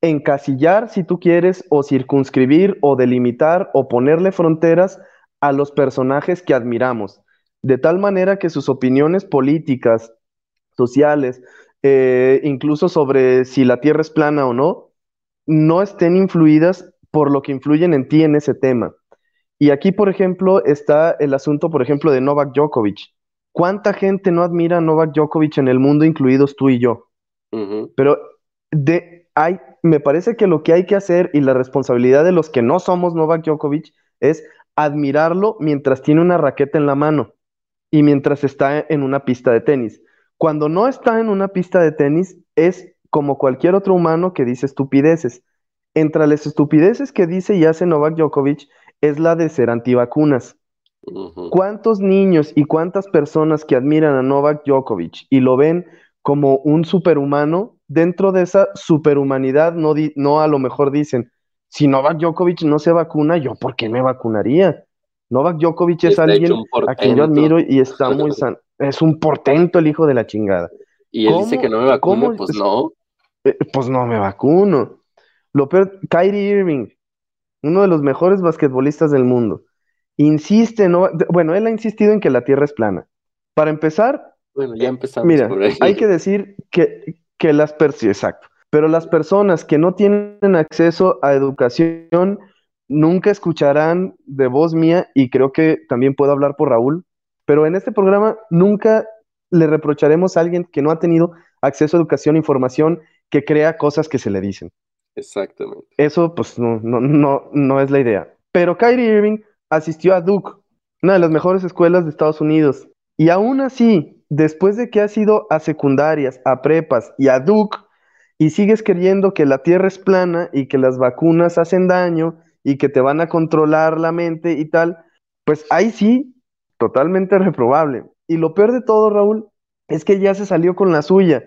encasillar, si tú quieres, o circunscribir, o delimitar, o ponerle fronteras a los personajes que admiramos, de tal manera que sus opiniones políticas, sociales, eh, incluso sobre si la Tierra es plana o no, no estén influidas por lo que influyen en ti en ese tema. Y aquí, por ejemplo, está el asunto, por ejemplo, de Novak Djokovic. ¿Cuánta gente no admira a Novak Djokovic en el mundo, incluidos tú y yo? Pero de, hay, me parece que lo que hay que hacer y la responsabilidad de los que no somos Novak Djokovic es admirarlo mientras tiene una raqueta en la mano y mientras está en una pista de tenis. Cuando no está en una pista de tenis, es como cualquier otro humano que dice estupideces. Entre las estupideces que dice y hace Novak Djokovic es la de ser antivacunas. ¿Cuántos niños y cuántas personas que admiran a Novak Djokovic y lo ven como un superhumano, dentro de esa superhumanidad no, no a lo mejor dicen, si Novak Djokovic no se vacuna, ¿yo por qué me vacunaría? Novak Djokovic es alguien a quien yo admiro y está muy sano. Es un portento el hijo de la chingada. Y él dice que no me vacuno, pues no. Eh, pues no me vacuno. Lo peor, Kyrie Irving, uno de los mejores basquetbolistas del mundo, insiste, no, bueno, él ha insistido en que la Tierra es plana. Para empezar, bueno, ya empezamos mira, hay que decir que, que las personas, exacto, pero las personas que no tienen acceso a educación nunca escucharán de voz mía y creo que también puedo hablar por Raúl, pero en este programa nunca le reprocharemos a alguien que no ha tenido acceso a educación, e información, que crea cosas que se le dicen. Exactamente. Eso, pues, no, no, no, no es la idea. Pero Kyrie Irving asistió a Duke, una de las mejores escuelas de Estados Unidos. Y aún así, después de que has ido a secundarias, a prepas y a Duke, y sigues creyendo que la Tierra es plana y que las vacunas hacen daño y que te van a controlar la mente y tal, pues ahí sí, totalmente reprobable. Y lo peor de todo, Raúl, es que ya se salió con la suya.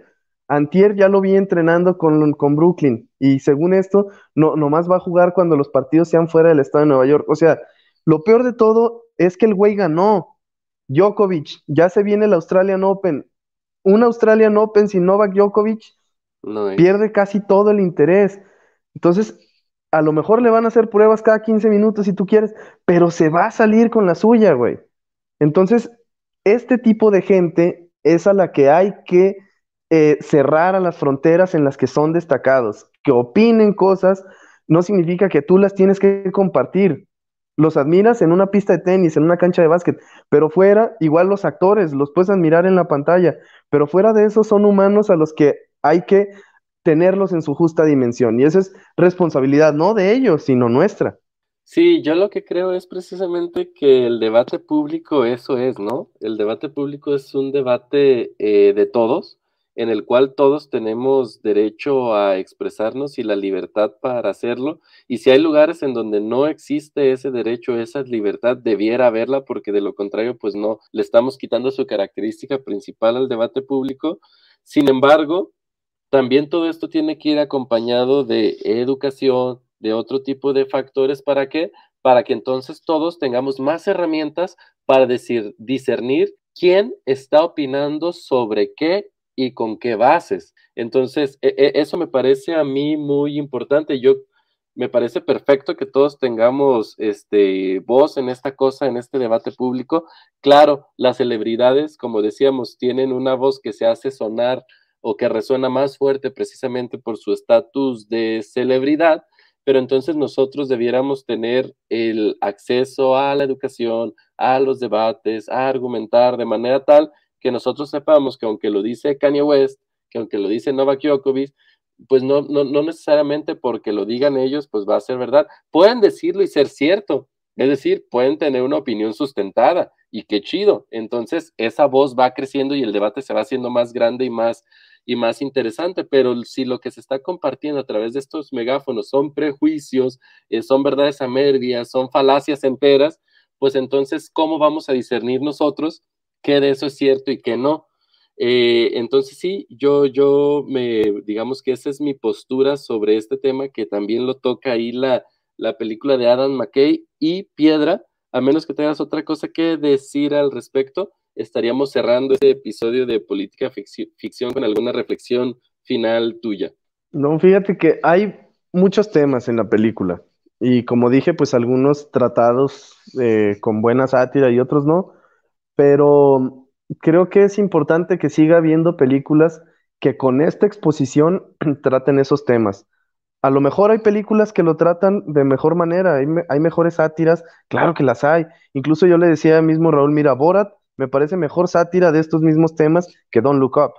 Antier ya lo vi entrenando con, con Brooklyn y según esto, no, nomás va a jugar cuando los partidos sean fuera del estado de Nueva York. O sea, lo peor de todo es que el güey ganó. Djokovic, ya se viene el Australian Open. Un Australian Open sin Novak Djokovic pierde casi todo el interés. Entonces, a lo mejor le van a hacer pruebas cada 15 minutos si tú quieres, pero se va a salir con la suya, güey. Entonces, este tipo de gente es a la que hay que eh, cerrar a las fronteras en las que son destacados. Que opinen cosas no significa que tú las tienes que compartir. Los admiras en una pista de tenis, en una cancha de básquet, pero fuera, igual los actores, los puedes admirar en la pantalla, pero fuera de eso son humanos a los que hay que tenerlos en su justa dimensión. Y esa es responsabilidad no de ellos, sino nuestra. Sí, yo lo que creo es precisamente que el debate público eso es, ¿no? El debate público es un debate eh, de todos en el cual todos tenemos derecho a expresarnos y la libertad para hacerlo. Y si hay lugares en donde no existe ese derecho, esa libertad, debiera haberla, porque de lo contrario, pues no, le estamos quitando su característica principal al debate público. Sin embargo, también todo esto tiene que ir acompañado de educación, de otro tipo de factores. ¿Para qué? Para que entonces todos tengamos más herramientas para decir, discernir quién está opinando sobre qué y con qué bases. Entonces, e, e, eso me parece a mí muy importante. Yo me parece perfecto que todos tengamos este voz en esta cosa, en este debate público. Claro, las celebridades, como decíamos, tienen una voz que se hace sonar o que resuena más fuerte precisamente por su estatus de celebridad, pero entonces nosotros debiéramos tener el acceso a la educación, a los debates, a argumentar de manera tal que nosotros sepamos que aunque lo dice Kanye West, que aunque lo dice Novak Djokovic, pues no, no, no necesariamente porque lo digan ellos, pues va a ser verdad. Pueden decirlo y ser cierto, es decir, pueden tener una opinión sustentada y qué chido. Entonces, esa voz va creciendo y el debate se va haciendo más grande y más y más interesante, pero si lo que se está compartiendo a través de estos megáfonos son prejuicios, eh, son verdades a medias, son falacias enteras, pues entonces, ¿cómo vamos a discernir nosotros qué de eso es cierto y qué no. Eh, entonces sí, yo, yo me, digamos que esa es mi postura sobre este tema, que también lo toca ahí la, la película de Adam McKay y Piedra, a menos que tengas otra cosa que decir al respecto, estaríamos cerrando este episodio de política ficción con alguna reflexión final tuya. No, fíjate que hay muchos temas en la película. Y como dije, pues algunos tratados eh, con buena sátira y otros no. Pero creo que es importante que siga habiendo películas que con esta exposición traten esos temas. A lo mejor hay películas que lo tratan de mejor manera, hay, mejores sátiras, claro que las hay. Incluso yo le decía mismo Raúl, mira, Borat me parece mejor sátira de estos mismos temas que Don't Look Up.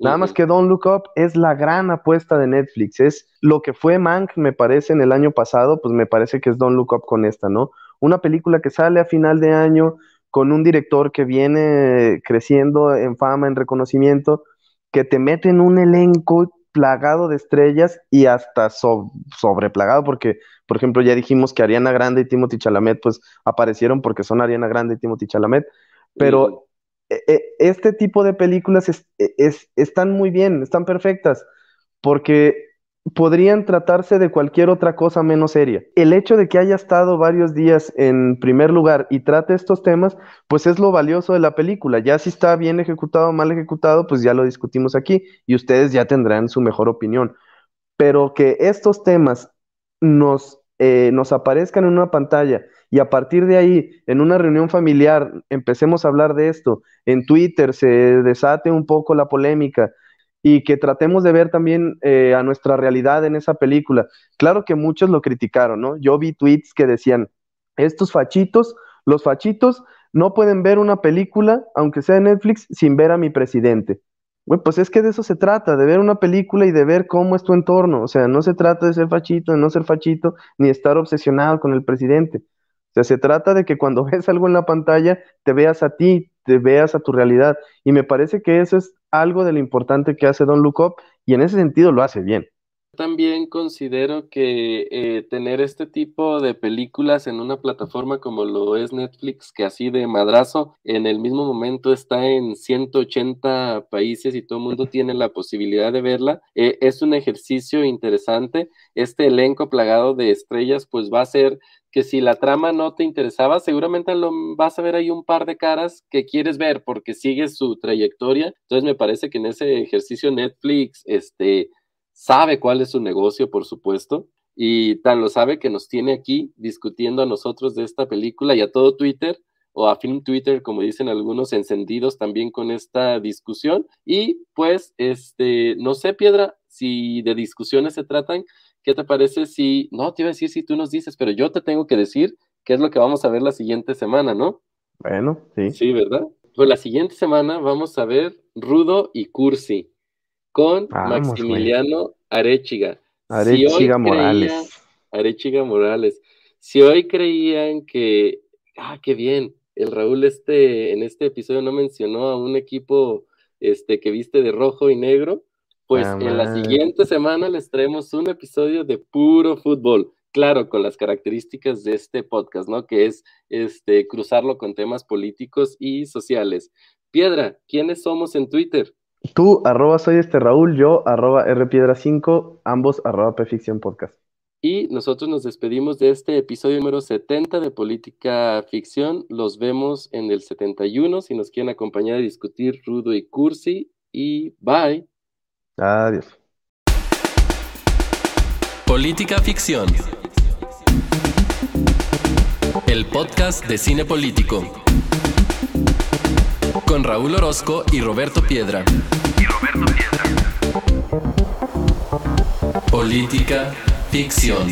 Nada más que Don't Look Up es la gran apuesta de Netflix, es lo que fue Mank, me parece, en el año pasado, pues me parece que es Don't Look Up con esta, ¿no? Una película que sale a final de año con un director que viene creciendo en fama, en reconocimiento, que te mete en un elenco plagado de estrellas y hasta sobreplagado, porque, por ejemplo, ya dijimos que Ariana Grande y Timothy Chalamet, pues aparecieron porque son Ariana Grande y Timothy Chalamet, pero e, e, este tipo de películas e, están muy bien, están perfectas, porque podrían tratarse de cualquier otra cosa menos seria. El hecho de que haya estado varios días en primer lugar y trate estos temas, pues es lo valioso de la película. Ya si está bien ejecutado o mal ejecutado, pues ya lo discutimos aquí y ustedes ya tendrán su mejor opinión. Pero que estos temas nos, eh, nos aparezcan en una pantalla y a partir de ahí, en una reunión familiar, empecemos a hablar de esto, en Twitter se desate un poco la polémica, y que tratemos de ver también eh, a nuestra realidad en esa película. Claro que muchos lo criticaron, ¿no? Yo vi tweets que decían, estos fachitos, los fachitos no pueden ver una película, aunque sea de Netflix, sin ver a mi presidente. Bueno, pues es que de eso se trata, de ver una película y de ver cómo es tu entorno. O sea, no se trata de ser fachito, de no ser fachito, ni estar obsesionado con el presidente. O sea, se trata de que cuando ves algo en la pantalla, te veas a ti, te veas a tu realidad. Y me parece que eso es algo de lo importante que hace Don Look y en ese sentido lo hace bien. También considero que eh, tener este tipo de películas en una plataforma como lo es Netflix, que así de madrazo, en el mismo momento está en 180 países y todo el mundo tiene la posibilidad de verla, eh, es un ejercicio interesante. Este elenco plagado de estrellas, pues va a ser que si la trama no te interesaba, seguramente lo, vas a ver ahí un par de caras que quieres ver porque sigues su trayectoria. Entonces me parece que en ese ejercicio Netflix este, sabe cuál es su negocio, por supuesto, y tan lo sabe que nos tiene aquí discutiendo a nosotros de esta película y a todo Twitter o a Film Twitter, como dicen algunos, encendidos también con esta discusión. Y pues, este, no sé, Piedra, si de discusiones se tratan, ¿Qué te parece si, no, te iba a decir si tú nos dices, pero yo te tengo que decir qué es lo que vamos a ver la siguiente semana, ¿no? Bueno, sí. Sí, ¿verdad? Pues la siguiente semana vamos a ver Rudo y Cursi con Maximiliano Arechiga. Arechiga Morales. Arechiga Morales. Si hoy creían que, ah, qué bien, el Raúl este, en este episodio no mencionó a un equipo este, que viste de rojo y negro, pues en la siguiente semana les traemos un episodio de puro fútbol, claro, con las características de este podcast, ¿no? Que es este cruzarlo con temas políticos y sociales. Piedra, ¿quiénes somos en Twitter? Tú, arroba soy este Raúl, yo, arroba rpiedra5, ambos arroba Ficción Podcast. Y nosotros nos despedimos de este episodio número 70 de Política Ficción. Los vemos en el 71 si nos quieren acompañar a discutir Rudo y Cursi. Y bye. Adiós. Política Ficción. El podcast de cine político. Con Raúl Orozco y Roberto Piedra. Y Roberto Piedra. Política Ficción.